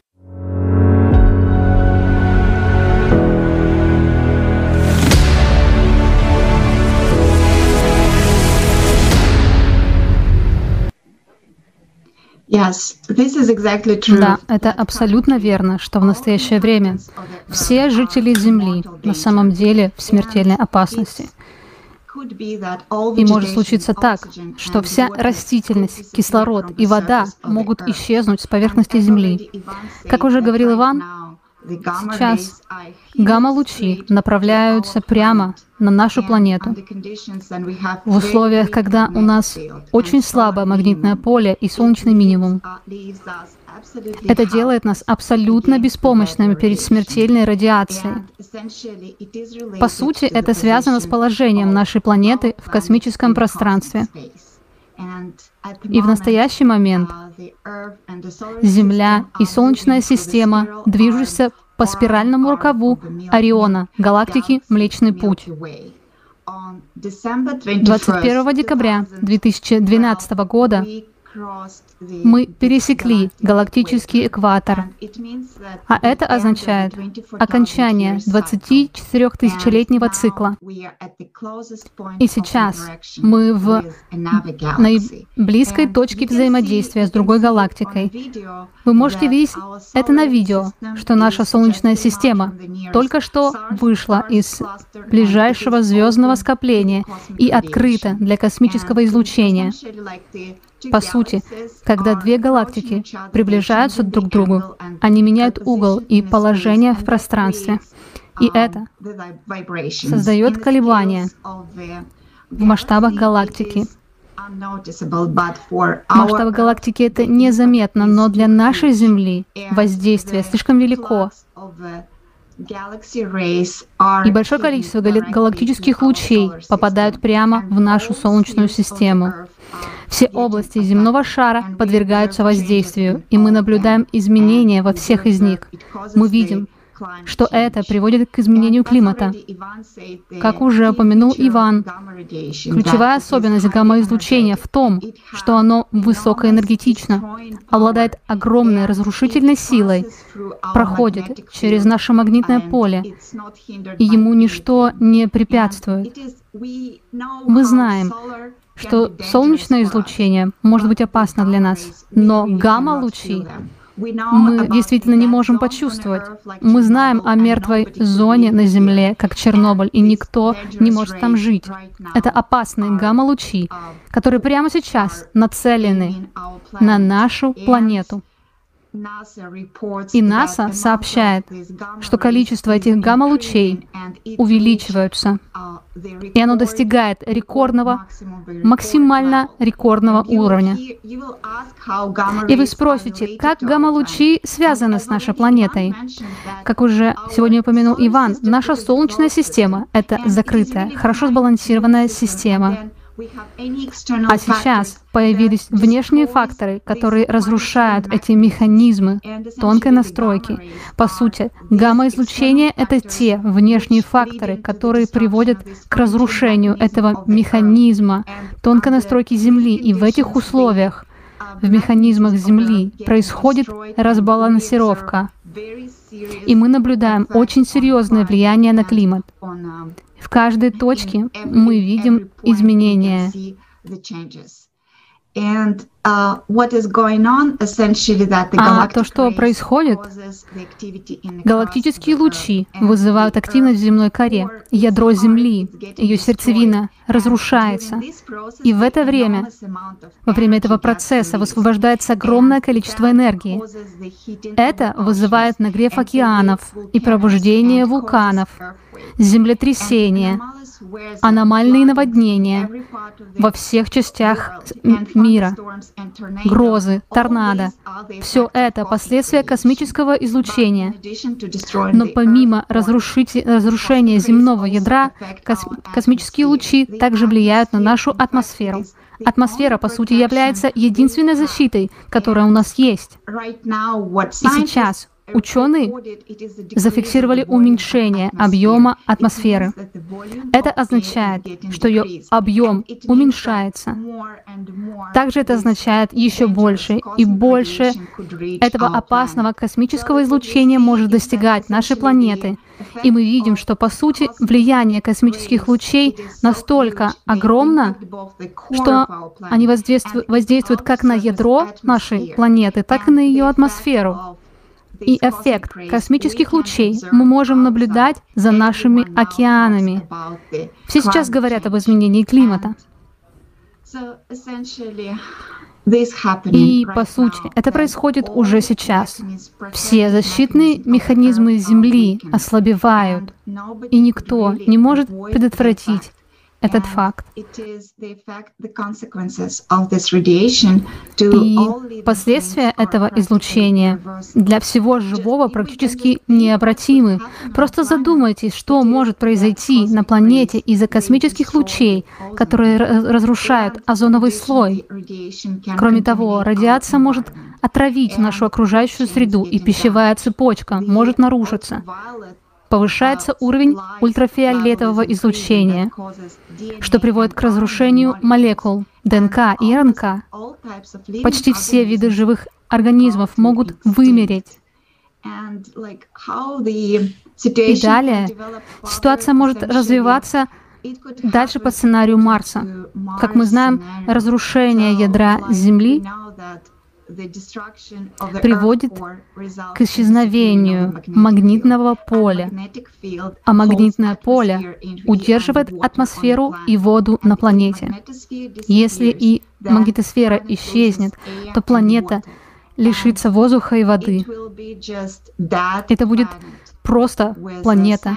Да, это абсолютно верно, что в настоящее время все жители Земли на самом деле в смертельной опасности. И может случиться так, что вся растительность, кислород и вода могут исчезнуть с поверхности Земли. Как уже говорил Иван, Сейчас гамма-лучи направляются прямо на нашу планету. В условиях, когда у нас очень слабое магнитное поле и солнечный минимум, это делает нас абсолютно беспомощными перед смертельной радиацией. По сути, это связано с положением нашей планеты в космическом пространстве. И в настоящий момент Земля и Солнечная система движутся по спиральному рукаву Ориона, галактики Млечный Путь. 21 декабря 2012 года мы пересекли галактический экватор, а это означает окончание 24-тысячелетнего цикла. И сейчас мы в наиблизкой точке взаимодействия с другой галактикой. Вы можете видеть это на видео, что наша Солнечная система только что вышла из ближайшего звездного скопления и открыта для космического излучения. По сути, когда две галактики приближаются друг к другу, они меняют угол и положение в пространстве. И это создает колебания в масштабах галактики. В масштабах галактики это незаметно, но для нашей Земли воздействие слишком велико. И большое количество галактических лучей попадают прямо в нашу Солнечную систему. Все области земного шара подвергаются воздействию, и мы наблюдаем изменения во всех из них. Мы видим, что это приводит к изменению климата. Как уже упомянул Иван, ключевая особенность гамма-излучения в том, что оно высокоэнергетично, обладает огромной разрушительной силой, проходит через наше магнитное поле, и ему ничто не препятствует. Мы знаем, что солнечное излучение может быть опасно для нас, но гамма-лучи мы действительно не можем почувствовать. Мы знаем о мертвой зоне на Земле, как Чернобыль, и никто не может там жить. Это опасные гамма-лучи, которые прямо сейчас нацелены на нашу планету. И НАСА сообщает, что количество этих гамма-лучей увеличиваются, и оно достигает рекордного, максимально рекордного уровня. И вы спросите, как гамма-лучи связаны с нашей планетой? Как уже сегодня упомянул Иван, наша Солнечная система — это закрытая, хорошо сбалансированная система, а сейчас появились внешние факторы, которые разрушают эти механизмы тонкой настройки. По сути, гамма-излучение — это те внешние факторы, которые приводят к разрушению этого механизма тонкой настройки Земли. И в этих условиях, в механизмах Земли, происходит разбалансировка. И мы наблюдаем очень серьезное влияние на климат. В каждой точке мы видим изменения. А то, что происходит, галактические лучи вызывают активность в земной коре. Ядро Земли, ее сердцевина разрушается. И в это время, во время этого процесса, высвобождается огромное количество энергии. Это вызывает нагрев океанов и пробуждение вулканов, землетрясения, аномальные наводнения во всех частях мира, грозы, торнадо. Все это последствия космического излучения. Но помимо разрушения земного ядра, кос космические лучи также влияют на нашу атмосферу. Атмосфера, по сути, является единственной защитой, которая у нас есть. И сейчас Ученые зафиксировали уменьшение объема атмосферы. Это означает, что ее объем уменьшается. Также это означает еще больше и больше этого опасного космического излучения может достигать нашей планеты. И мы видим, что по сути влияние космических лучей настолько огромно, что они воздействуют, как на ядро нашей планеты, так и на ее атмосферу и эффект космических лучей мы можем наблюдать за нашими океанами. Все сейчас говорят об изменении климата. И, по сути, это происходит уже сейчас. Все защитные механизмы Земли ослабевают, и никто не может предотвратить этот факт. И последствия этого излучения для всего живого практически необратимы. Просто задумайтесь, что может произойти на планете из-за космических лучей, которые разрушают озоновый слой. Кроме того, радиация может отравить нашу окружающую среду, и пищевая цепочка может нарушиться повышается уровень ультрафиолетового излучения, что приводит к разрушению молекул ДНК и РНК. Почти все виды живых организмов могут вымереть. И далее ситуация может развиваться дальше по сценарию Марса. Как мы знаем, разрушение ядра Земли приводит к исчезновению магнитного поля, а магнитное поле удерживает атмосферу и воду на планете. Если и магнитосфера исчезнет, то планета лишится воздуха и воды. Это будет просто планета,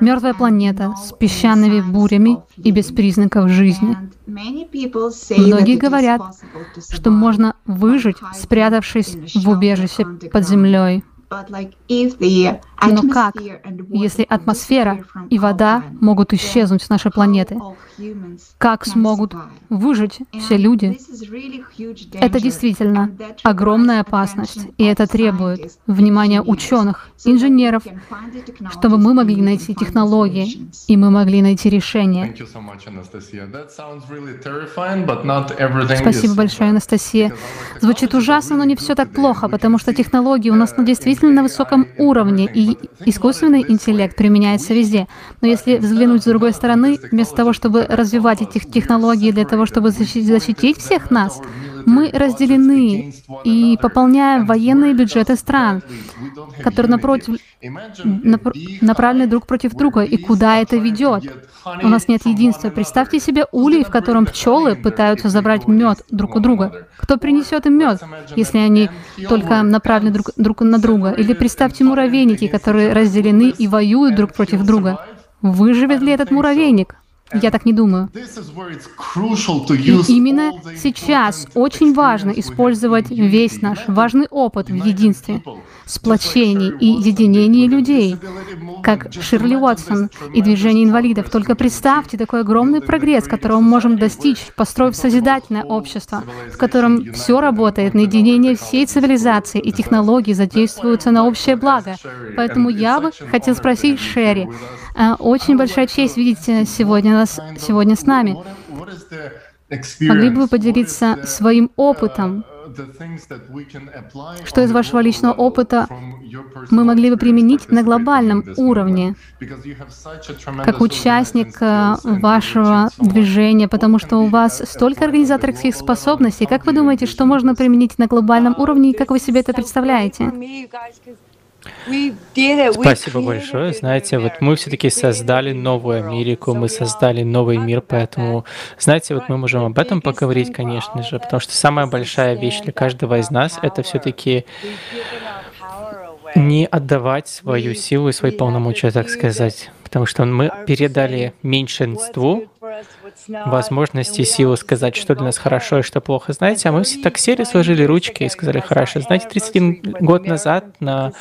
мертвая планета с песчаными бурями и без признаков жизни. Многие говорят, что можно выжить, спрятавшись в убежище под землей. Но как, если атмосфера и вода могут исчезнуть с нашей планеты? Как смогут выжить все люди? Это действительно огромная опасность, и это требует внимания ученых, инженеров, чтобы мы могли найти технологии, и мы могли найти решения. Спасибо большое, Анастасия. Звучит ужасно, но не все так плохо, потому что технологии у нас ну, действительно на высоком уровне, и искусственный интеллект применяется везде. Но если взглянуть с другой стороны, вместо того, чтобы развивать эти технологии для того, чтобы защитить всех нас, мы разделены и пополняем военные бюджеты стран, которые напротив, направлены друг против друга. И куда это ведет? У нас нет единства. Представьте себе улей, в котором пчелы пытаются забрать мед друг у друга. Кто принесет им мед, если они только направлены друг, друг на друга? Или представьте муравейники, которые разделены и воюют друг против друга. Выживет ли этот муравейник? Я так не думаю. Именно сейчас очень важно использовать весь наш важный опыт в единстве, сплочении и единении людей, как Ширли Уотсон и движение инвалидов. Только представьте такой огромный прогресс, которого мы можем достичь, построив созидательное общество, в котором все работает на единение всей цивилизации и технологии задействуются на общее благо. Поэтому я бы хотел спросить Шерри, очень большая честь видеть сегодня нас сегодня с нами. Могли бы вы поделиться своим опытом? Что из вашего личного опыта мы могли бы применить на глобальном уровне, как участник э, вашего движения, потому что у вас столько организаторских способностей. Как вы думаете, что можно применить на глобальном уровне и как вы себе это представляете? Спасибо большое. Знаете, вот мы все-таки создали новую Америку, мы создали новый мир, поэтому, знаете, вот мы можем об этом поговорить, конечно же, потому что самая большая вещь для каждого из нас — это все-таки не отдавать свою силу и свои полномочия, так сказать, потому что мы передали меньшинству возможности и силу сказать, что для нас хорошо и что плохо. Знаете, а мы все так сели, сложили ручки и сказали, хорошо. Знаете, 31 год назад на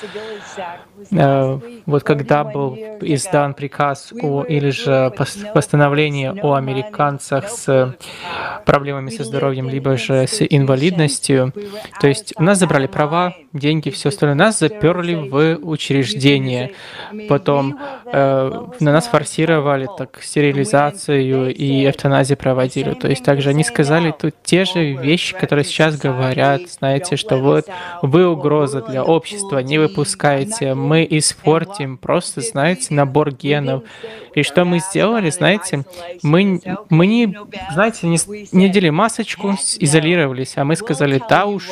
Э, вот когда был издан приказ о, или же постановление о американцах с проблемами со здоровьем, либо же с инвалидностью, то есть у нас забрали права, деньги, все остальное, нас заперли в учреждение, потом э, на нас форсировали так стерилизацию и эвтаназию проводили, то есть также они сказали тут те же вещи, которые сейчас говорят, знаете, что вот вы угроза для общества, не выпускаете, мы испортим просто, знаете, набор генов. И что мы сделали, знаете, мы, мы не, знаете, не, не одели масочку, изолировались, а мы сказали, да уж,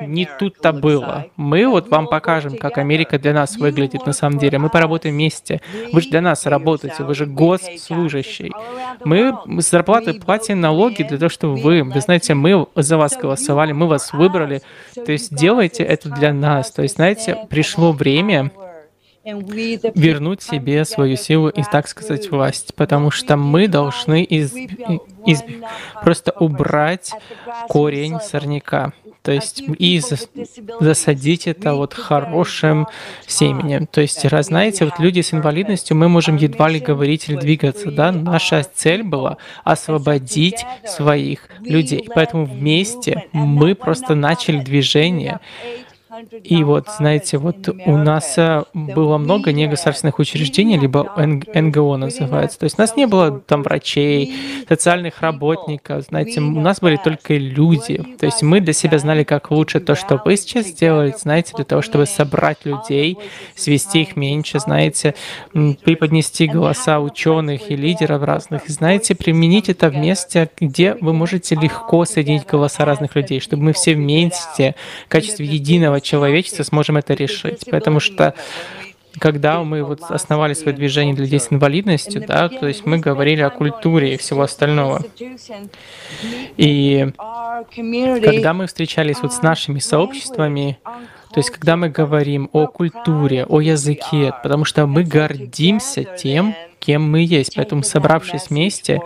не тут-то было. Мы вот вам покажем, как Америка для нас выглядит на самом деле. Мы поработаем вместе. Вы же для нас работаете, вы же госслужащий. Мы с зарплаты платим налоги для того, чтобы вы, вы знаете, мы за вас голосовали, мы вас выбрали. То есть делайте это для нас. То есть, знаете, пришло время вернуть себе свою силу и, так сказать, власть, потому что мы должны из, из, просто убрать корень сорняка. То есть и засадить это вот хорошим семенем. То есть, раз знаете, вот люди с инвалидностью, мы можем едва ли говорить или двигаться, да? Наша цель была освободить своих людей. Поэтому вместе мы просто начали движение, и вот, знаете, вот у нас э, было много негосударственных учреждений, либо НГО называется. То есть у нас не было там врачей, социальных работников, знаете, у нас были только люди. То есть мы для себя знали, как лучше то, что вы сейчас сделаете, знаете, для того, чтобы собрать людей, свести их меньше, знаете, преподнести голоса ученых и лидеров разных, знаете, применить это в месте, где вы можете легко соединить голоса разных людей, чтобы мы все вместе в качестве единого человечества сможем это решить. Потому что когда мы вот основали свое движение для людей с инвалидностью, да, то есть мы говорили о культуре и всего остального. И когда мы встречались вот с нашими сообществами, то есть когда мы говорим о культуре, о языке, потому что мы гордимся тем, кем мы есть. Поэтому, собравшись вместе,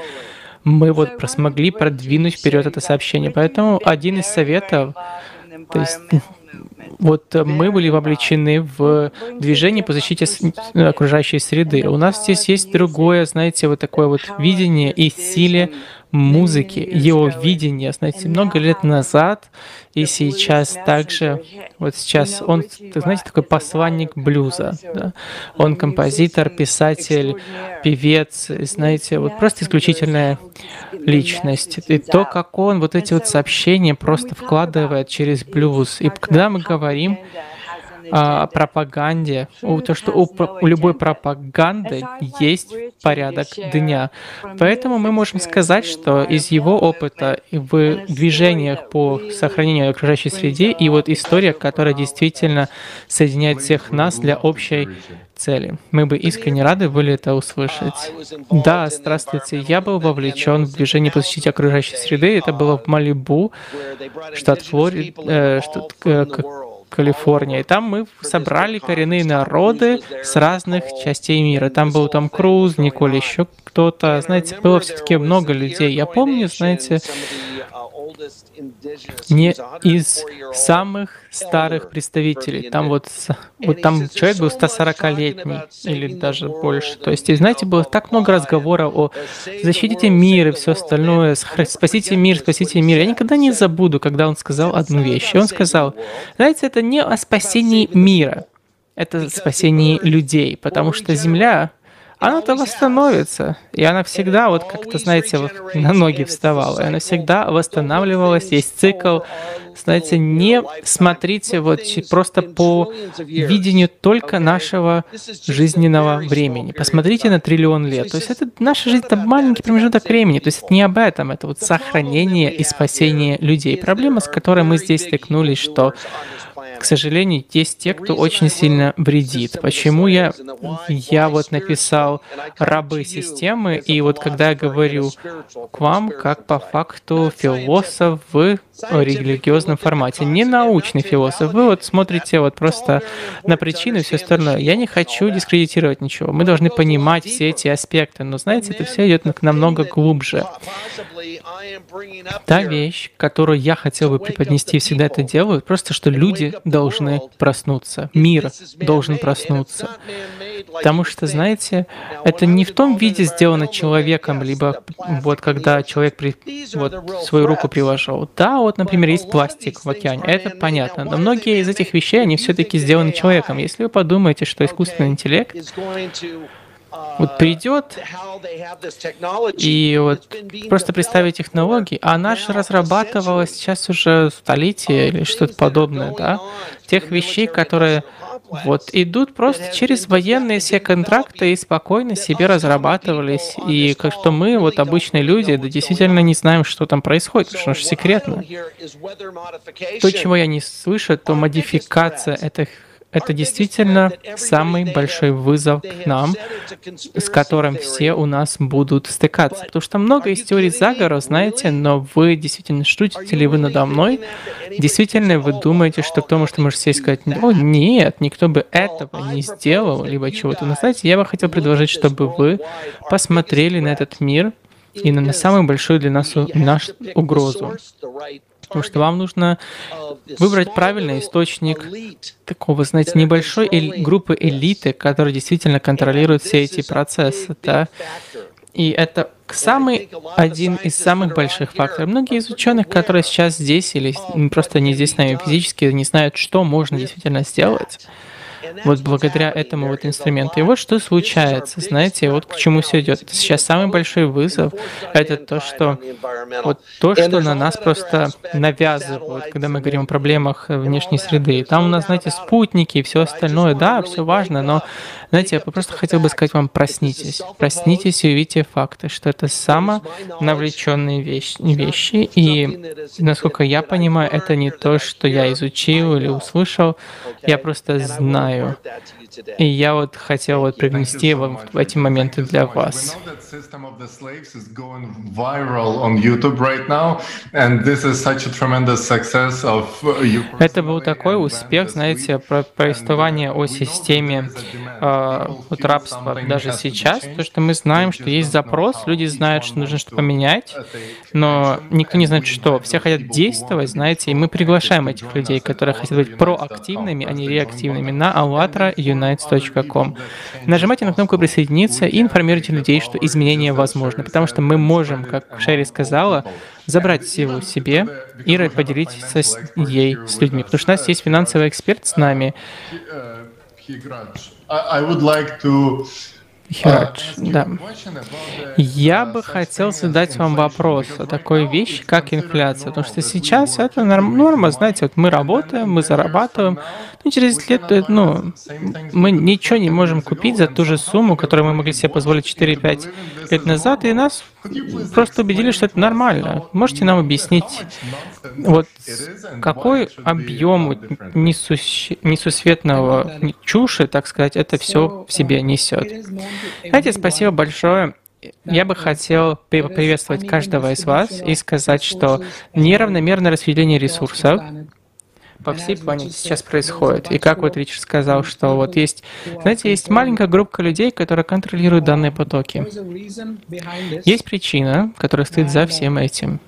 мы вот смогли продвинуть вперед это сообщение. Поэтому один из советов, то есть вот мы были вовлечены в движение по защите окружающей среды. У нас здесь есть другое, знаете, вот такое вот видение и силе музыки, его видение, знаете, много лет назад и сейчас также, вот сейчас он, знаете, такой посланник блюза, да? он композитор, писатель, певец, знаете, вот просто исключительная личность. И то, как он вот эти вот сообщения просто вкладывает через блюз. И когда мы говорим о пропаганде, у, то, что у, у любой пропаганды есть порядок дня. Поэтому мы можем сказать, что из его опыта в движениях по сохранению окружающей среды и вот история, которая действительно соединяет всех нас для общей цели. Мы бы искренне рады были это услышать. Да, здравствуйте. Я был вовлечен в движение по защите окружающей среды. Это было в Малибу, штат Флорида, э, штат, э, Калифорния. И там мы собрали коренные народы с разных частей мира. Там был Том Круз, Николь, еще кто-то. Знаете, было все-таки много людей. Я помню, знаете, не из самых старых представителей. Там вот, вот там человек был 140-летний или даже больше. То есть, и знаете, было так много разговоров о защите мира и все остальное, спасите мир, спасите мир. Я никогда не забуду, когда он сказал одну вещь. И он сказал, знаете, это не о спасении мира, это спасение людей, потому что Земля она-то восстановится. И она всегда, вот как-то, знаете, вот на ноги вставала. И она всегда восстанавливалась. Есть цикл. Знаете, не смотрите вот просто по видению только нашего жизненного времени. Посмотрите на триллион лет. То есть это наша жизнь, это маленький промежуток времени. То есть это не об этом, это вот сохранение и спасение людей. Проблема, с которой мы здесь столкнулись, что к сожалению, есть те, кто очень сильно вредит. Почему я, я вот написал рабы системы, и вот когда я говорю к вам, как по факту философ в религиозном формате, не научный философ, вы вот смотрите вот просто на причины и все остальное. Я не хочу дискредитировать ничего. Мы должны понимать все эти аспекты, но знаете, это все идет намного глубже. Та вещь, которую я хотел бы преподнести, всегда это делаю, просто что люди должны проснуться, мир должен проснуться. Потому что, знаете, это не в том виде сделано человеком, либо вот когда человек при, вот, свою руку приложил. Да, вот, например, есть пластик в океане, это понятно. Но многие из этих вещей, они все-таки сделаны человеком. Если вы подумаете, что искусственный интеллект вот придет и вот просто представить технологии, а же разрабатывалась сейчас уже столетия или что-то подобное, да, тех вещей, которые вот идут просто через военные все контракты и спокойно себе разрабатывались. И как что мы, вот обычные люди, да действительно не знаем, что там происходит, потому что секретно. То, чего я не слышу, то модификация этих это действительно самый большой вызов к нам, с которым все у нас будут стыкаться. Потому что много из теорий заговора, знаете, но вы действительно шутите ли вы надо мной? Действительно вы думаете, что кто может может сесть и сказать, о нет, никто бы этого не сделал, либо чего-то. Но знаете, я бы хотел предложить, чтобы вы посмотрели на этот мир и на самую большую для нас нашу угрозу. Потому что вам нужно выбрать правильный источник такого, знаете, небольшой эль- группы элиты, которая действительно контролирует все эти процессы. Да? И это самый один из самых больших факторов. Многие из ученых, которые сейчас здесь или просто не здесь с нами физически, не знают, что можно действительно сделать вот благодаря этому вот инструменту. И вот что случается, знаете, вот к чему все идет. Сейчас самый большой вызов — это то, что вот то, что на нас просто навязывают, когда мы говорим о проблемах внешней среды. Там у нас, знаете, спутники и все остальное, да, все важно, но, знаете, я просто хотел бы сказать вам, проснитесь. Проснитесь и увидите факты, что это само навлеченные вещи, вещи. И, насколько я понимаю, это не то, что я изучил или услышал, я просто знаю, выполняю. И я вот хотел вот привнести его в эти моменты для вас. Это был такой успех, знаете, про повествование о системе э, вот рабства даже сейчас, потому что мы знаем, что есть запрос, люди знают, что нужно что-то поменять, но никто не знает, что. Все хотят действовать, знаете, и мы приглашаем этих людей, которые хотят быть проактивными, а не реактивными, на allatraunites.com. Нажимайте на кнопку «Присоединиться» и информируйте людей, что изменения возможны, потому что мы можем, как Шерри сказала, забрать силу себе и поделиться с ей, с людьми. Потому что у нас есть финансовый эксперт с нами. Хирадж, да. Я бы хотел задать вам вопрос о такой вещи, как инфляция, потому что сейчас это норма, знаете, вот мы работаем, мы зарабатываем, ну, через 10 лет, ну, мы ничего не можем купить за ту же сумму, которую мы могли себе позволить 4-5 лет назад, и нас просто убедили, что это нормально. Можете нам объяснить, вот какой объем несусветного чуши, так сказать, это все в себе несет? Знаете, спасибо большое. Я бы хотел приветствовать каждого из вас и сказать, что неравномерное распределение ресурсов по всей планете сейчас происходит. И как вот Ричард сказал, что вот есть, знаете, есть маленькая группа людей, которые контролируют данные потоки. Есть причина, которая стоит за всем этим.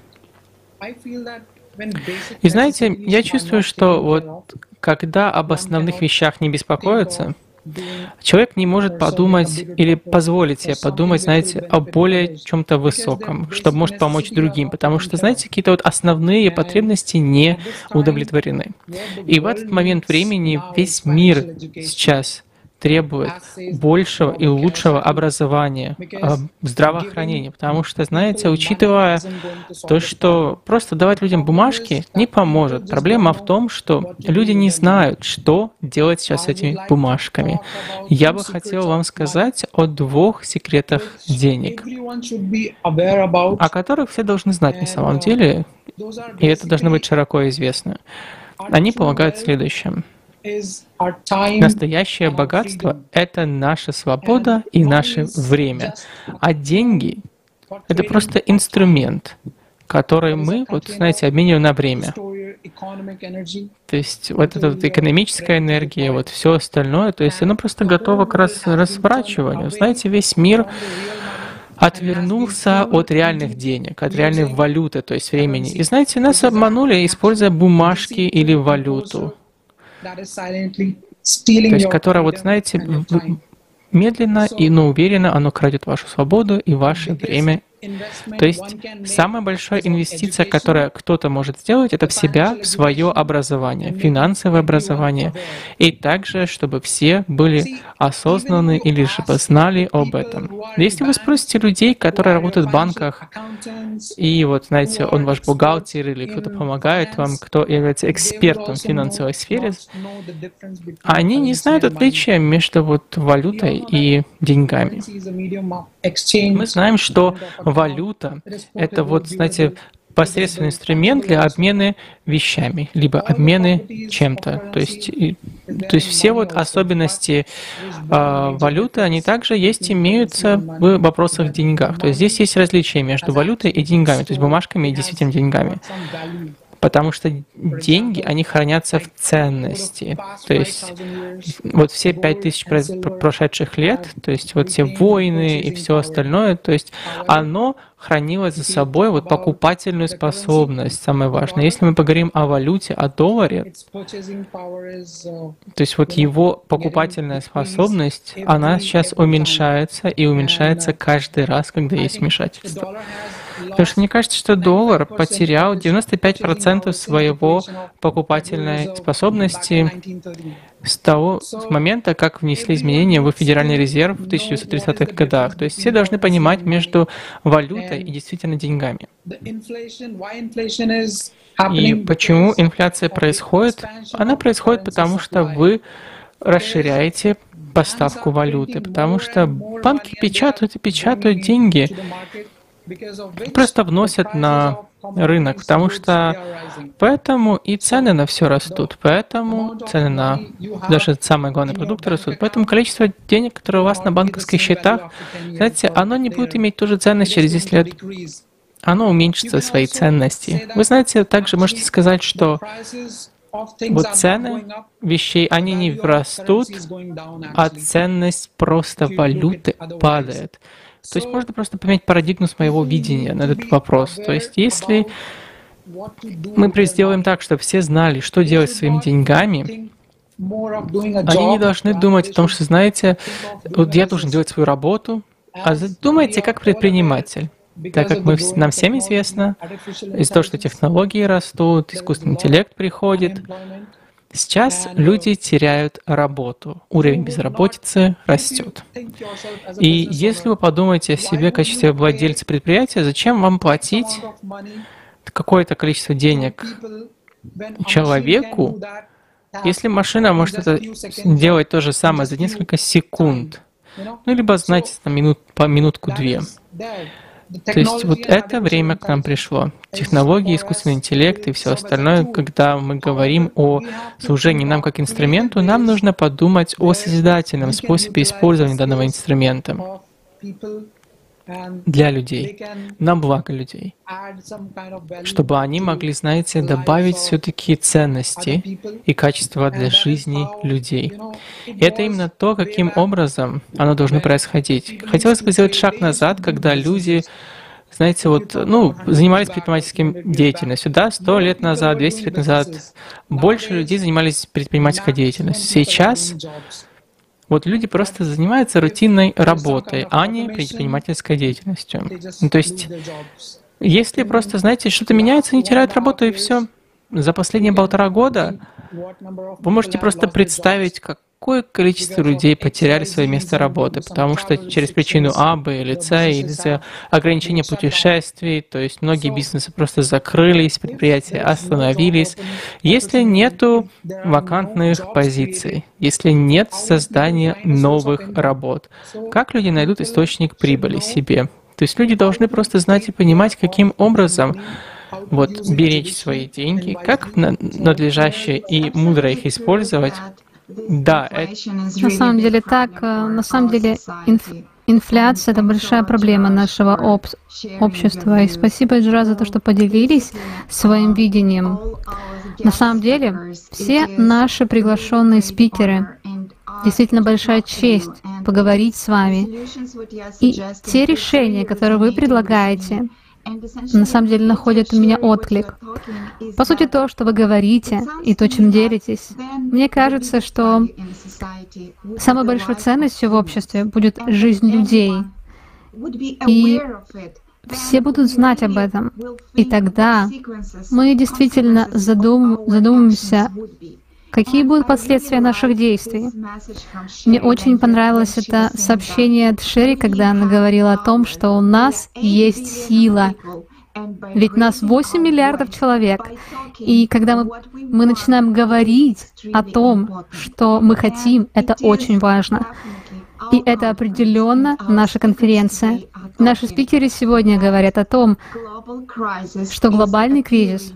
И знаете, я чувствую, что вот когда об основных вещах не беспокоятся, Человек не может подумать или позволить себе подумать, знаете, о более чем-то высоком, что может помочь другим, потому что, знаете, какие-то вот основные потребности не удовлетворены. И в этот момент времени весь мир сейчас требует большего и лучшего образования, а, здравоохранения. Потому что, знаете, учитывая то, что просто давать людям бумажки не поможет. Проблема в том, что люди не знают, что делать сейчас с этими бумажками. Я бы хотел вам сказать о двух секретах денег, о которых все должны знать на самом деле, и это должно быть широко известно. Они полагают в следующем — Настоящее богатство — это наша свобода и наше время. А деньги — это просто инструмент, который мы, вот, знаете, обмениваем на время. То есть вот эта вот экономическая энергия, вот все остальное, то есть оно просто готово к раз, разворачиванию. Знаете, весь мир отвернулся от реальных денег, от реальной валюты, то есть времени. И знаете, нас обманули, используя бумажки или валюту. То есть, которая, вот знаете, медленно и но уверенно оно крадет вашу свободу и ваше время то есть самая большая инвестиция, которую кто-то может сделать, это в себя, в свое образование, финансовое образование, и также, чтобы все были осознаны или же знали об этом. Если вы спросите людей, которые работают в банках, и вот, знаете, он ваш бухгалтер или кто-то помогает вам, кто является экспертом в финансовой сфере, они не знают отличия между вот валютой и деньгами. Мы знаем, что валюта — это вот, знаете, посредственный инструмент для обмена вещами, либо обмены чем-то. То есть, и, то есть все вот особенности э, валюты, они также есть, имеются в вопросах деньгах. То есть здесь есть различие между валютой и деньгами, то есть бумажками и действительно деньгами. Потому что деньги, они хранятся в ценности. То есть вот все пять тысяч прошедших лет, то есть вот все войны и все остальное, то есть оно хранило за собой вот покупательную способность, самое важное. Если мы поговорим о валюте, о долларе, то есть вот его покупательная способность, она сейчас уменьшается и уменьшается каждый раз, когда есть вмешательство. Потому что мне кажется, что доллар потерял 95% своего покупательной способности с того с момента, как внесли изменения в Федеральный резерв в 1930-х годах. То есть все должны понимать между валютой и действительно деньгами. И почему инфляция происходит? Она происходит потому, что вы расширяете поставку валюты, потому что банки печатают и печатают деньги, просто вносят на рынок, потому что поэтому и цены на все растут, поэтому цены на даже самые главные продукты растут, поэтому количество денег, которые у вас на банковских счетах, знаете, оно не будет иметь ту же ценность через 10 лет, оно уменьшится своей ценности. Вы знаете, также можете сказать, что вот цены вещей, они не растут, а ценность просто валюты падает. То есть можно просто поменять парадигму с моего видения на этот вопрос. То есть если мы сделаем так, чтобы все знали, что делать своими деньгами, они не должны думать о том, что, знаете, вот я должен делать свою работу, а думайте как предприниматель. Так как мы, нам всем известно, из-за того, что технологии растут, искусственный интеллект приходит, Сейчас люди теряют работу, уровень безработицы растет. И если вы подумаете о себе в качестве владельца предприятия, зачем вам платить какое-то количество денег человеку, если машина может это делать то же самое за несколько секунд, ну, либо, знаете, на минут, по минутку-две. То есть вот это время к нам пришло. Технологии, искусственный интеллект и все остальное, когда мы говорим о служении нам как инструменту, нам нужно подумать о созидательном способе использования данного инструмента для людей, на благо людей, чтобы они могли, знаете, добавить все-таки ценности и качества для жизни людей. И это именно то, каким образом оно должно происходить. Хотелось бы сделать шаг назад, когда люди знаете, вот, ну, занимались предпринимательским деятельностью, да, сто лет назад, 200 лет назад больше людей занимались предпринимательской деятельностью. Сейчас вот люди просто занимаются рутинной работой, а не предпринимательской деятельностью. Ну, то есть, если просто, знаете, что-то меняется, они теряют работу и все. За последние полтора года вы можете просто представить, как какое количество людей потеряли свое место работы, потому что через причину А, Б или С, или за ограничения путешествий, то есть многие бизнесы просто закрылись, предприятия остановились. Если нету вакантных позиций, если нет создания новых работ, как люди найдут источник прибыли себе? То есть люди должны просто знать и понимать, каким образом вот беречь свои деньги, как надлежаще и мудро их использовать, да, это... На самом деле так. Э, на самом деле инф... инфляция — это большая проблема нашего об... общества. И спасибо, Джира, за то, что поделились своим видением. На самом деле, все наши приглашенные спикеры, действительно большая честь поговорить с вами. И те решения, которые вы предлагаете, на самом деле находят у меня отклик. По сути, то, что вы говорите и то, чем делитесь, мне кажется, что самой большой ценностью в обществе будет жизнь людей. И все будут знать об этом. И тогда мы действительно задум, задумаемся Какие будут последствия наших действий? Мне очень понравилось это сообщение от Шерри, когда она говорила о том, что у нас есть сила. Ведь нас 8 миллиардов человек. И когда мы, мы начинаем говорить о том, что мы хотим, это очень важно. И это определенно наша конференция. Наши спикеры сегодня говорят о том, что глобальный кризис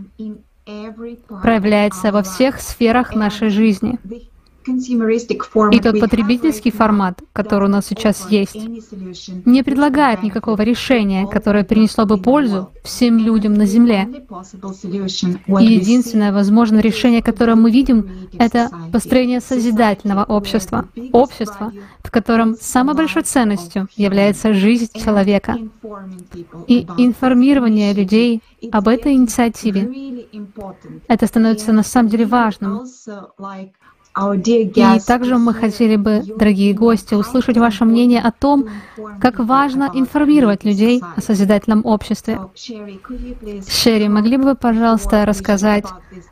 проявляется во всех сферах нашей жизни. И тот потребительский формат, который у нас сейчас есть, не предлагает никакого решения, которое принесло бы пользу всем людям на Земле. И единственное возможное решение, которое мы видим, это построение созидательного общества. Общества, в котором самой большой ценностью является жизнь человека. И информирование людей об этой инициативе. Это становится на самом деле важным. И также мы хотели бы, дорогие гости, услышать ваше мнение о том, как важно информировать людей о созидательном обществе. Шерри, могли бы вы, пожалуйста, рассказать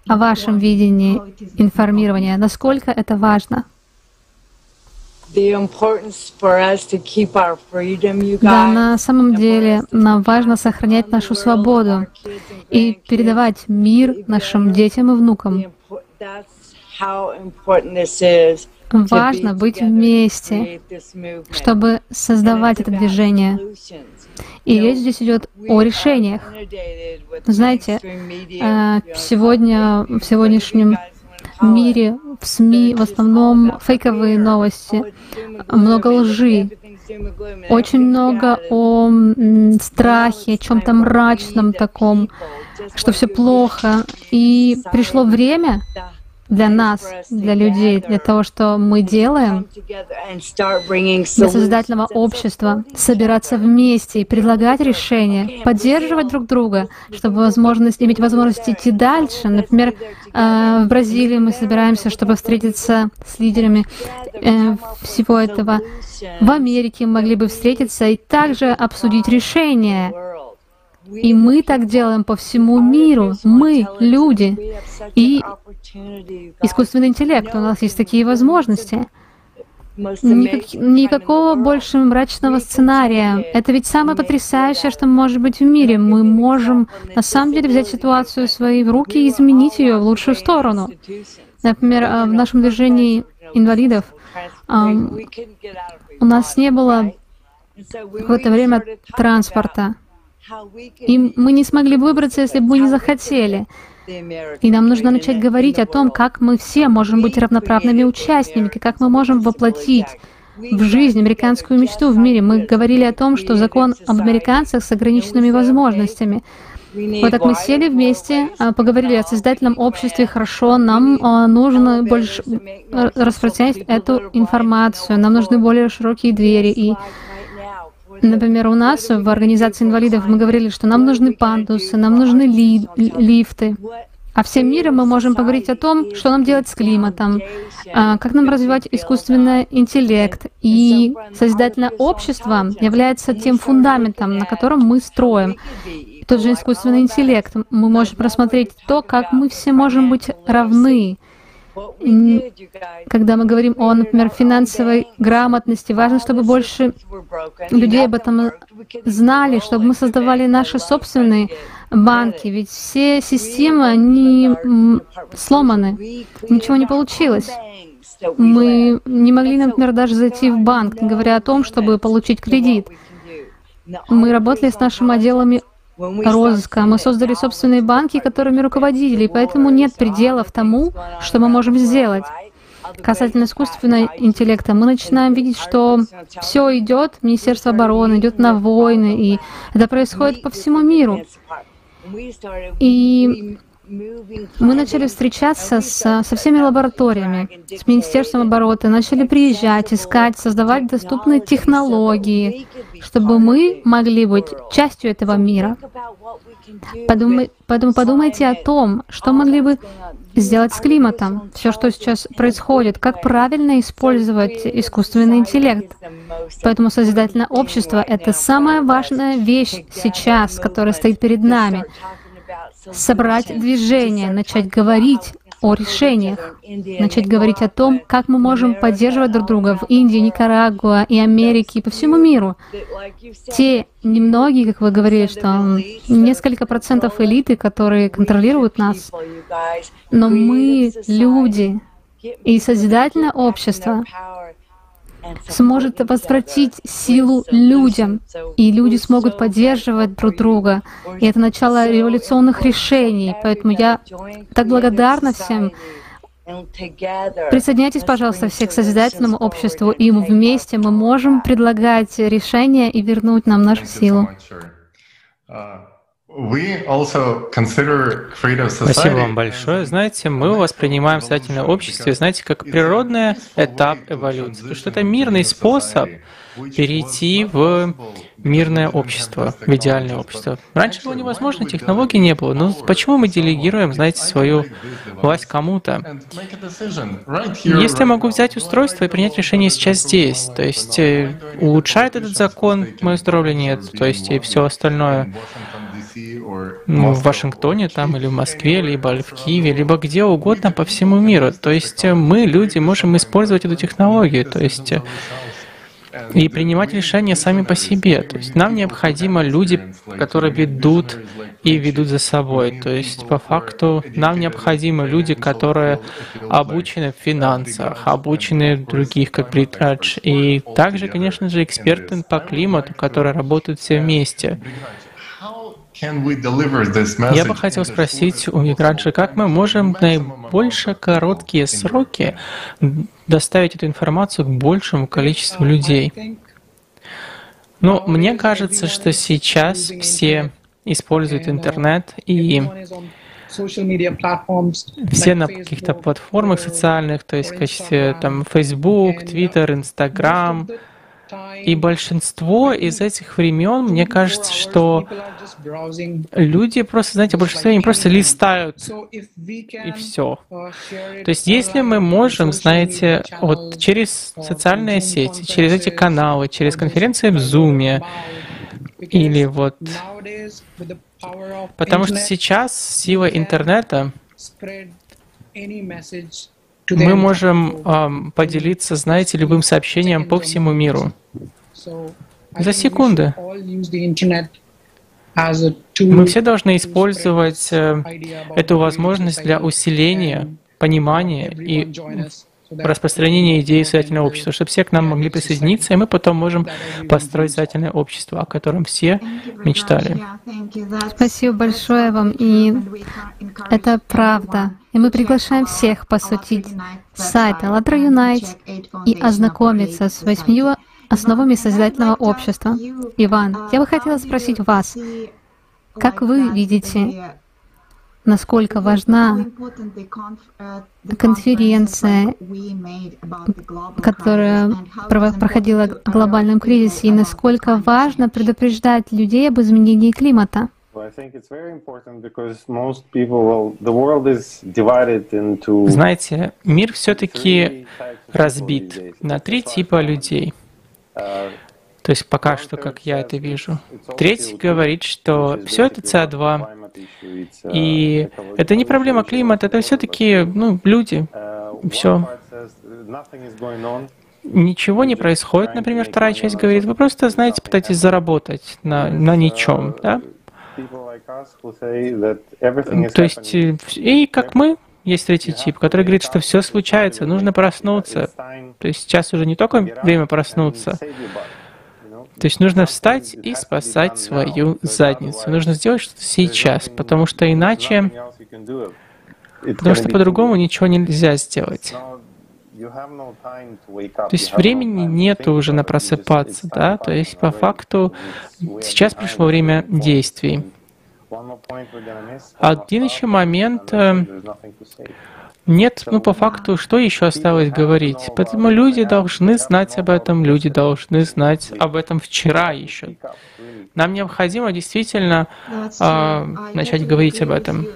о вашем видении информирования, насколько это важно? Да, на самом деле нам важно сохранять нашу свободу и передавать мир нашим детям и внукам. Важно быть вместе, чтобы создавать это движение. И речь здесь идет о решениях. Знаете, э, сегодня, в сегодняшнем мире, в СМИ в основном фейковые новости, много лжи, очень много о страхе, о чем-то мрачном таком, что все плохо. И пришло время, для нас, для людей, для того, что мы делаем, для создательного общества, собираться вместе и предлагать решения, поддерживать друг друга, чтобы возможность, иметь возможность идти дальше. Например, э, в Бразилии мы собираемся, чтобы встретиться с лидерами э, всего этого. В Америке мы могли бы встретиться и также обсудить решения и мы так делаем по всему миру. Мы, люди. И искусственный интеллект. У нас есть такие возможности. Никак, никакого больше мрачного сценария. Это ведь самое потрясающее, что может быть в мире. Мы можем на самом деле взять ситуацию в свои руки и изменить ее в лучшую сторону. Например, а, в нашем движении инвалидов у нас не было какое-то время транспорта. И мы не смогли выбраться, если бы мы не захотели. И нам нужно начать говорить о том, как мы все можем быть равноправными участниками, как мы можем воплотить в жизнь американскую мечту в мире. Мы говорили о том, что закон об американцах с ограниченными возможностями. Вот так мы сели вместе, а, поговорили о создательном обществе, хорошо, нам а, нужно больше распространять эту информацию, нам нужны более широкие двери. И Например, у нас в организации инвалидов мы говорили, что нам нужны пандусы, нам нужны ли, лифты. А всем миром мы можем поговорить о том, что нам делать с климатом, а, как нам развивать искусственный интеллект. И созидательное общество является тем фундаментом, на котором мы строим. Тот же искусственный интеллект. Мы можем просмотреть то, как мы все можем быть равны, когда мы говорим о, например, финансовой грамотности, важно, чтобы больше людей об этом знали, чтобы мы создавали наши собственные банки, ведь все системы, они сломаны, ничего не получилось. Мы не могли, например, даже зайти в банк, говоря о том, чтобы получить кредит. Мы работали с нашими отделами розыска. Мы создали собственные банки, которыми руководили, и поэтому нет пределов тому, что мы можем сделать. Касательно искусственного интеллекта, мы начинаем видеть, что все идет, Министерство обороны идет на войны, и это происходит по всему миру. И мы начали встречаться с, со всеми лабораториями, с Министерством обороны, начали приезжать, искать, создавать доступные технологии, чтобы мы могли быть частью этого мира. Подумай, поэтому подумайте о том, что могли бы сделать с климатом, все, что сейчас происходит, как правильно использовать искусственный интеллект. Поэтому созидательное общество — это самая важная вещь сейчас, которая стоит перед нами собрать движение, начать говорить о решениях, начать говорить о том, как мы можем поддерживать друг друга в Индии, Никарагуа и Америке и по всему миру. Те немногие, как вы говорили, что несколько процентов элиты, которые контролируют нас, но мы люди, и созидательное общество сможет возвратить силу людям, и люди смогут поддерживать друг друга. И это начало революционных решений. Поэтому я так благодарна всем. Присоединяйтесь, пожалуйста, все к созидательному обществу, и вместе мы можем предлагать решения и вернуть нам нашу силу. Спасибо вам большое. Знаете, мы воспринимаем создательное общество, знаете, как природный этап эволюции, что это мирный способ перейти в мирное общество, в идеальное общество. Раньше было невозможно, технологий не было. Но почему мы делегируем, знаете, свою власть кому-то? Если я могу взять устройство и принять решение сейчас здесь, то есть э, улучшает этот закон мое здоровье нет, то есть и все остальное, ну, в Вашингтоне там или в Москве, либо в Киеве, либо где угодно по всему миру. То есть мы, люди, можем использовать эту технологию. То есть э, и принимать решения сами по себе. То есть нам необходимы люди, которые ведут и ведут за собой. То есть по факту нам необходимы люди, которые обучены в финансах, обучены в других, как Бритрадж, и также, конечно же, эксперты по климату, которые работают все вместе. Я бы хотел спросить у Миграджи, как мы можем в наибольшие короткие сроки доставить эту информацию к большему количеству людей? Ну, мне кажется, что сейчас все используют интернет и все на каких-то платформах социальных, то есть в качестве там Facebook, Twitter, Instagram, и большинство из этих времен, мне кажется, что люди просто, знаете, большинство они просто листают и все. То есть если мы можем, знаете, вот через социальные сети, через эти каналы, через конференции в Zoom, или вот... Потому что сейчас сила интернета мы можем эм, поделиться, знаете, любым сообщением по всему миру. За секунды. Мы все должны использовать э, эту возможность для усиления понимания и распространения идеи социального общества, чтобы все к нам могли присоединиться, и мы потом можем построить социальное общество, о котором все мечтали. Спасибо большое вам, и это правда. И мы приглашаем всех посетить сайт ALLATRA Unite и ознакомиться с восьмью основами созидательного общества. Иван, я бы хотела спросить вас, как вы видите, насколько важна конференция, которая проходила в глобальном кризисе, и насколько важно предупреждать людей об изменении климата? Знаете, мир все-таки разбит на три типа людей. Uh, То есть пока что, как я это вижу. Третий говорит, что все это СО2, и это не проблема климата, это все-таки ну, люди, uh, все. Ничего не происходит, например, вторая часть говорит, вы просто, знаете, пытаетесь заработать на, на ничем, да? То есть, э, и как мы, есть третий тип, который говорит, что все случается, нужно проснуться. То есть сейчас уже не только время проснуться. То есть нужно встать и спасать свою задницу. Нужно сделать что-то сейчас, потому что иначе... Потому что по-другому ничего нельзя сделать. То есть времени нет уже на просыпаться, да? То есть по факту сейчас пришло время действий. Один еще момент, э, нет, ну по факту, что еще осталось говорить? Поэтому люди должны знать об этом, люди должны знать об этом вчера еще. Нам необходимо действительно э, начать говорить об этом.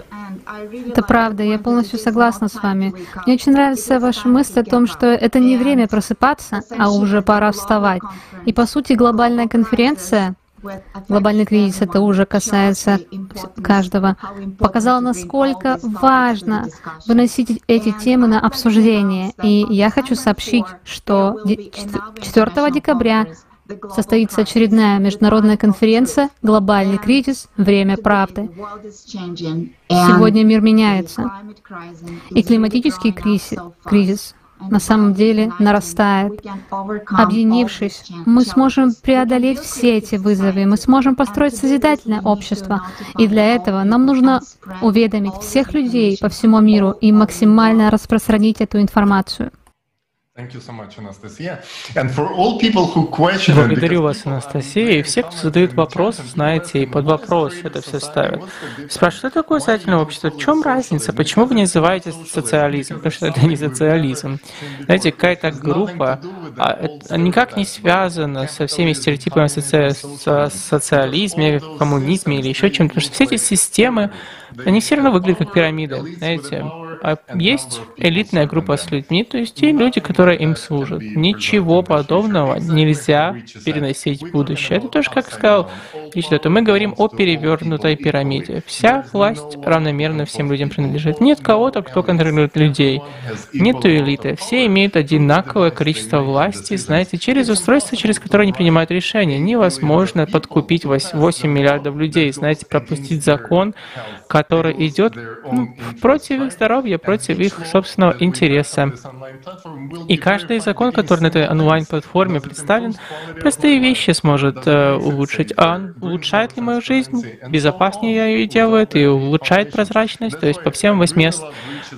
Это правда, я полностью согласна с вами. Мне очень нравится ваша мысль о том, что это не время просыпаться, а уже пора вставать. И по сути глобальная конференция глобальный кризис, это уже касается каждого, показал, насколько важно выносить эти темы на обсуждение. И я хочу сообщить, что 4 декабря состоится очередная международная конференция «Глобальный кризис. Время правды». Сегодня мир меняется, и климатический кризис, кризис на самом деле нарастает. Объединившись, мы сможем преодолеть все эти вызовы, мы сможем построить созидательное общество. И для этого нам нужно уведомить всех людей по всему миру и максимально распространить эту информацию. Благодарю вас, Анастасия. И все, кто задают вопрос, знаете, и под вопрос это все ставят. Спрашивают, что такое социальное общество? В чем разница? Почему вы не называете социализм? Потому что это не социализм. Знаете, какая-то группа а никак не связана со всеми стереотипами о социализме, коммунизме или еще чем-то. Потому что все эти системы, они все равно выглядят как пирамиды. Знаете, а есть элитная группа с людьми, то есть те люди, которые им служат. Ничего подобного нельзя переносить в будущее. Это тоже, как сказал то мы говорим о перевернутой пирамиде. Вся власть равномерно всем людям принадлежит. Нет кого-то, кто контролирует людей. Нет элиты. Все имеют одинаковое количество власти, знаете, через устройство, через которое они принимают решения. Невозможно подкупить 8 миллиардов людей, знаете, пропустить закон, который идет ну, против их здоровья, против их собственного интереса. И каждый закон, который на этой онлайн-платформе представлен, простые вещи сможет э, улучшить. А улучшает ли мою жизнь? Безопаснее я ее делает и улучшает прозрачность, то есть по всем восьми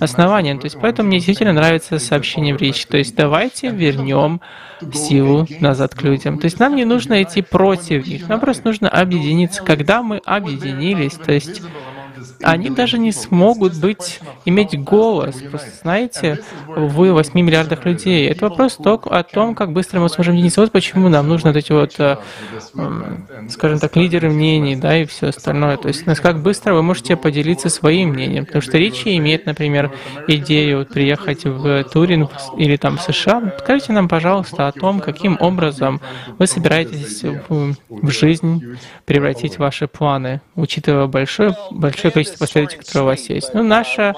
основаниям. То есть поэтому мне действительно нравится сообщение в речи. То есть давайте вернем силу назад к людям. То есть нам не нужно идти против них, нам просто нужно объединиться. Когда мы объединились, то есть они даже не смогут быть, иметь голос. Просто знаете, вы 8 миллиардах людей. Это вопрос только о том, как быстро мы сможем единиться. Вот почему нам нужны вот эти вот, э, скажем так, лидеры мнений, да, и все остальное. То есть, как быстро вы можете поделиться своим мнением. Потому что Ричи имеет, например, идею приехать в Турин или там в США. Скажите нам, пожалуйста, о том, каким образом вы собираетесь в, в жизнь превратить ваши планы, учитывая большое, большое количество последователей, которые у вас есть. Ну, наша,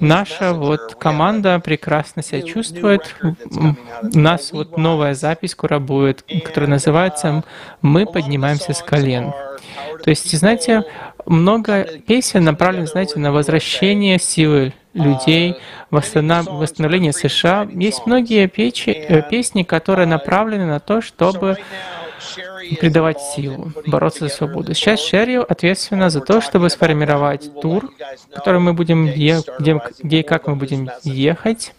наша вот команда прекрасно себя чувствует. У нас вот новая запись скоро будет, которая называется «Мы поднимаемся с колен». То есть, знаете, много песен направлено, знаете, на возвращение силы людей, восстановление США. Есть многие печи, э, песни, которые направлены на то, чтобы придавать силу, бороться за свободу. Сейчас Шерри ответственна за то, чтобы сформировать тур, который мы будем, е- где, где и как мы будем ехать.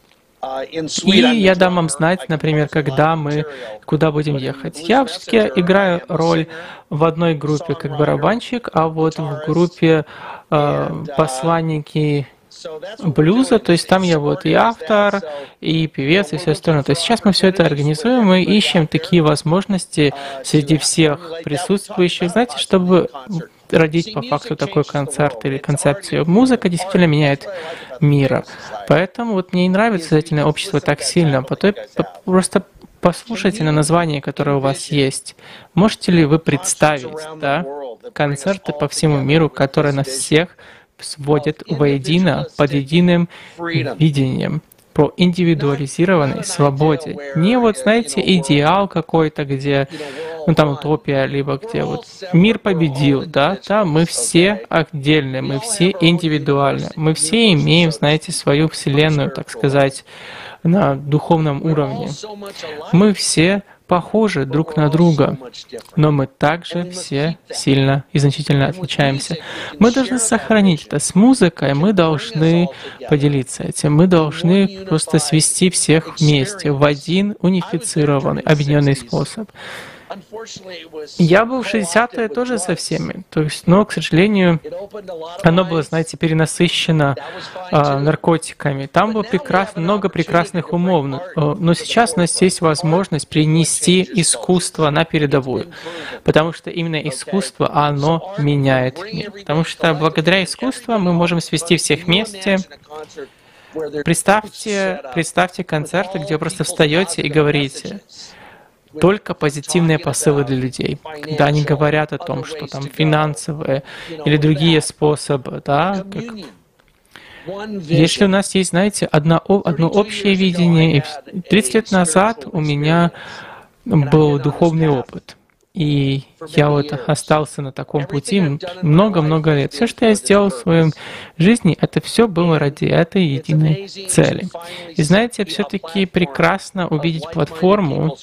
И я дам вам знать, например, когда мы, куда будем ехать. Я все-таки играю роль в одной группе как барабанщик, а вот в группе э, посланники блюза, то есть там я вот и автор, и певец, и все остальное. То есть сейчас мы все это организуем, мы ищем такие возможности среди всех присутствующих, знаете, чтобы родить по факту такой концерт или концепцию. Музыка действительно меняет мир. Поэтому вот мне и нравится сознательное общество так сильно. Потом просто послушайте на название, которое у вас есть. Можете ли вы представить, да, концерты по всему миру, которые нас всех сводят воедино под единым видением по индивидуализированной свободе. Не вот, знаете, идеал какой-то, где, ну там утопия, либо где вот мир победил, да, да, мы все отдельные, мы все индивидуальны, мы все имеем, знаете, свою вселенную, так сказать, на духовном уровне. Мы все похожи друг на друга, но мы также все сильно и значительно отличаемся. Мы должны сохранить это с музыкой, мы должны поделиться этим, мы должны просто свести всех вместе в один унифицированный, объединенный способ. Я был в 60-е тоже со всеми, то есть, но, к сожалению, оно было, знаете, перенасыщено э, наркотиками. Там было прекрасно, много прекрасных умов, но, э, но сейчас у нас есть возможность принести искусство на передовую, потому что именно искусство, оно меняет мир. Потому что благодаря искусству мы можем свести всех вместе, Представьте, представьте концерты, где вы просто встаете и говорите, только позитивные посылы для людей. Когда они говорят о том, что там финансовые или другие способы, да, как если у нас есть, знаете, одно, одно общее видение, и 30 лет назад у меня был духовный опыт. И я вот остался на таком пути много-много лет. Все, что я сделал в своей жизни, это все было ради этой единой цели. И знаете, все-таки прекрасно увидеть платформу,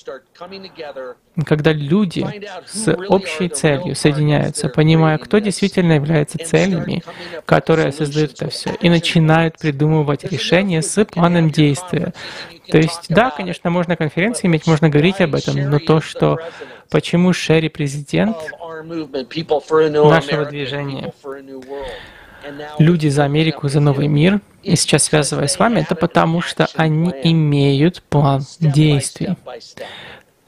когда люди с общей целью соединяются, понимая, кто действительно является целями, которые создают это все, и начинают придумывать решения с планом действия. То есть, да, конечно, можно конференции иметь, можно говорить об этом, но то, что почему Шерри президент нашего движения, люди за Америку, за новый мир, и сейчас связываясь с вами, это потому что они имеют план действий.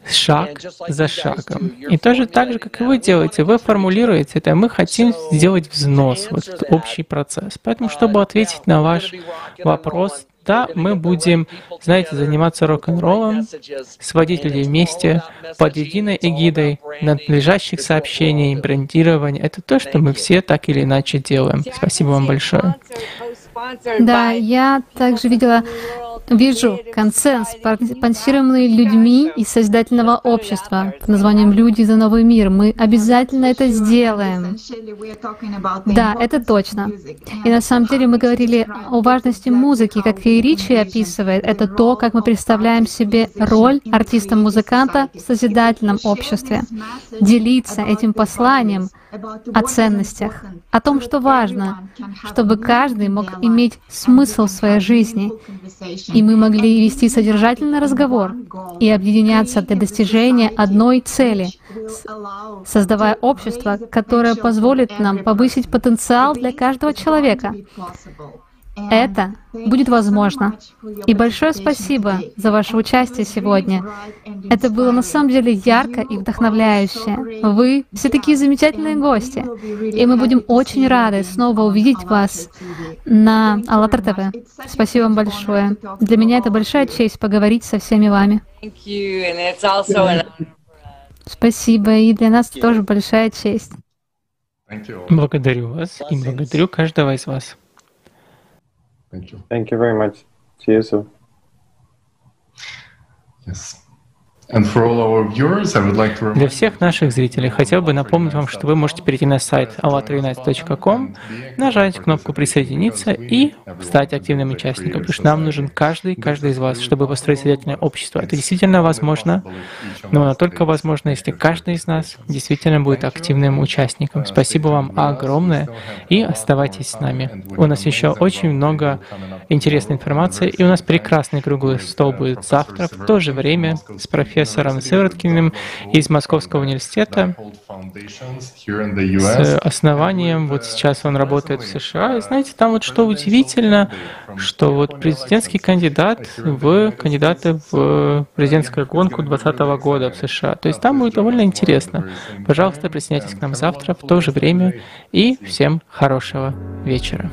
шаг за шагом. И тоже так же, как и вы делаете, вы формулируете это, мы хотим сделать взнос, вот этот общий процесс. Поэтому, чтобы ответить на ваш вопрос, Да, мы будем, знаете, заниматься рок-н-роллом, сводить людей вместе под единой эгидой надлежащих сообщений, брендирования. Это то, что мы все так или иначе делаем. Спасибо вам большое. Да, я также видела Вижу консенс, спонсируемый людьми из Создательного общества под названием «Люди за новый мир». Мы обязательно это сделаем. Да, это точно. И на самом деле мы говорили о важности музыки, как и Ричи описывает. Это то, как мы представляем себе роль артиста-музыканта в Созидательном обществе. Делиться этим посланием о ценностях, о том, что важно, чтобы каждый мог иметь смысл в своей жизни и мы могли вести содержательный разговор и объединяться для достижения одной цели, создавая общество, которое позволит нам повысить потенциал для каждого человека. Это будет возможно. И большое спасибо за ваше участие сегодня. Это было на самом деле ярко и вдохновляюще. Вы все такие замечательные гости. И мы будем очень рады снова увидеть вас на АЛЛАТРА ТВ. Спасибо вам большое. Для меня это большая честь поговорить со всеми вами. Спасибо, и для нас тоже большая честь. Благодарю вас и благодарю каждого из вас. Thank you. Thank you very much. See you soon. Yes. Для всех наших зрителей хотел бы напомнить вам, что вы можете перейти на сайт allatraunites.com, нажать кнопку «Присоединиться» и стать активным участником, потому что нам нужен каждый, каждый из вас, чтобы построить созидательное общество. Это действительно возможно, но только возможно, если каждый из нас действительно будет активным участником. Спасибо вам огромное и оставайтесь с нами. У нас еще очень много интересной информации, и у нас прекрасный круглый стол будет завтра в то же время с профессором профессором Сывороткиным из Московского университета с основанием. Вот сейчас он работает в США. И знаете, там вот что удивительно, что вот президентский кандидат в кандидаты в президентскую гонку 2020 года в США. То есть там будет довольно интересно. Пожалуйста, присоединяйтесь к нам завтра в то же время и всем хорошего вечера.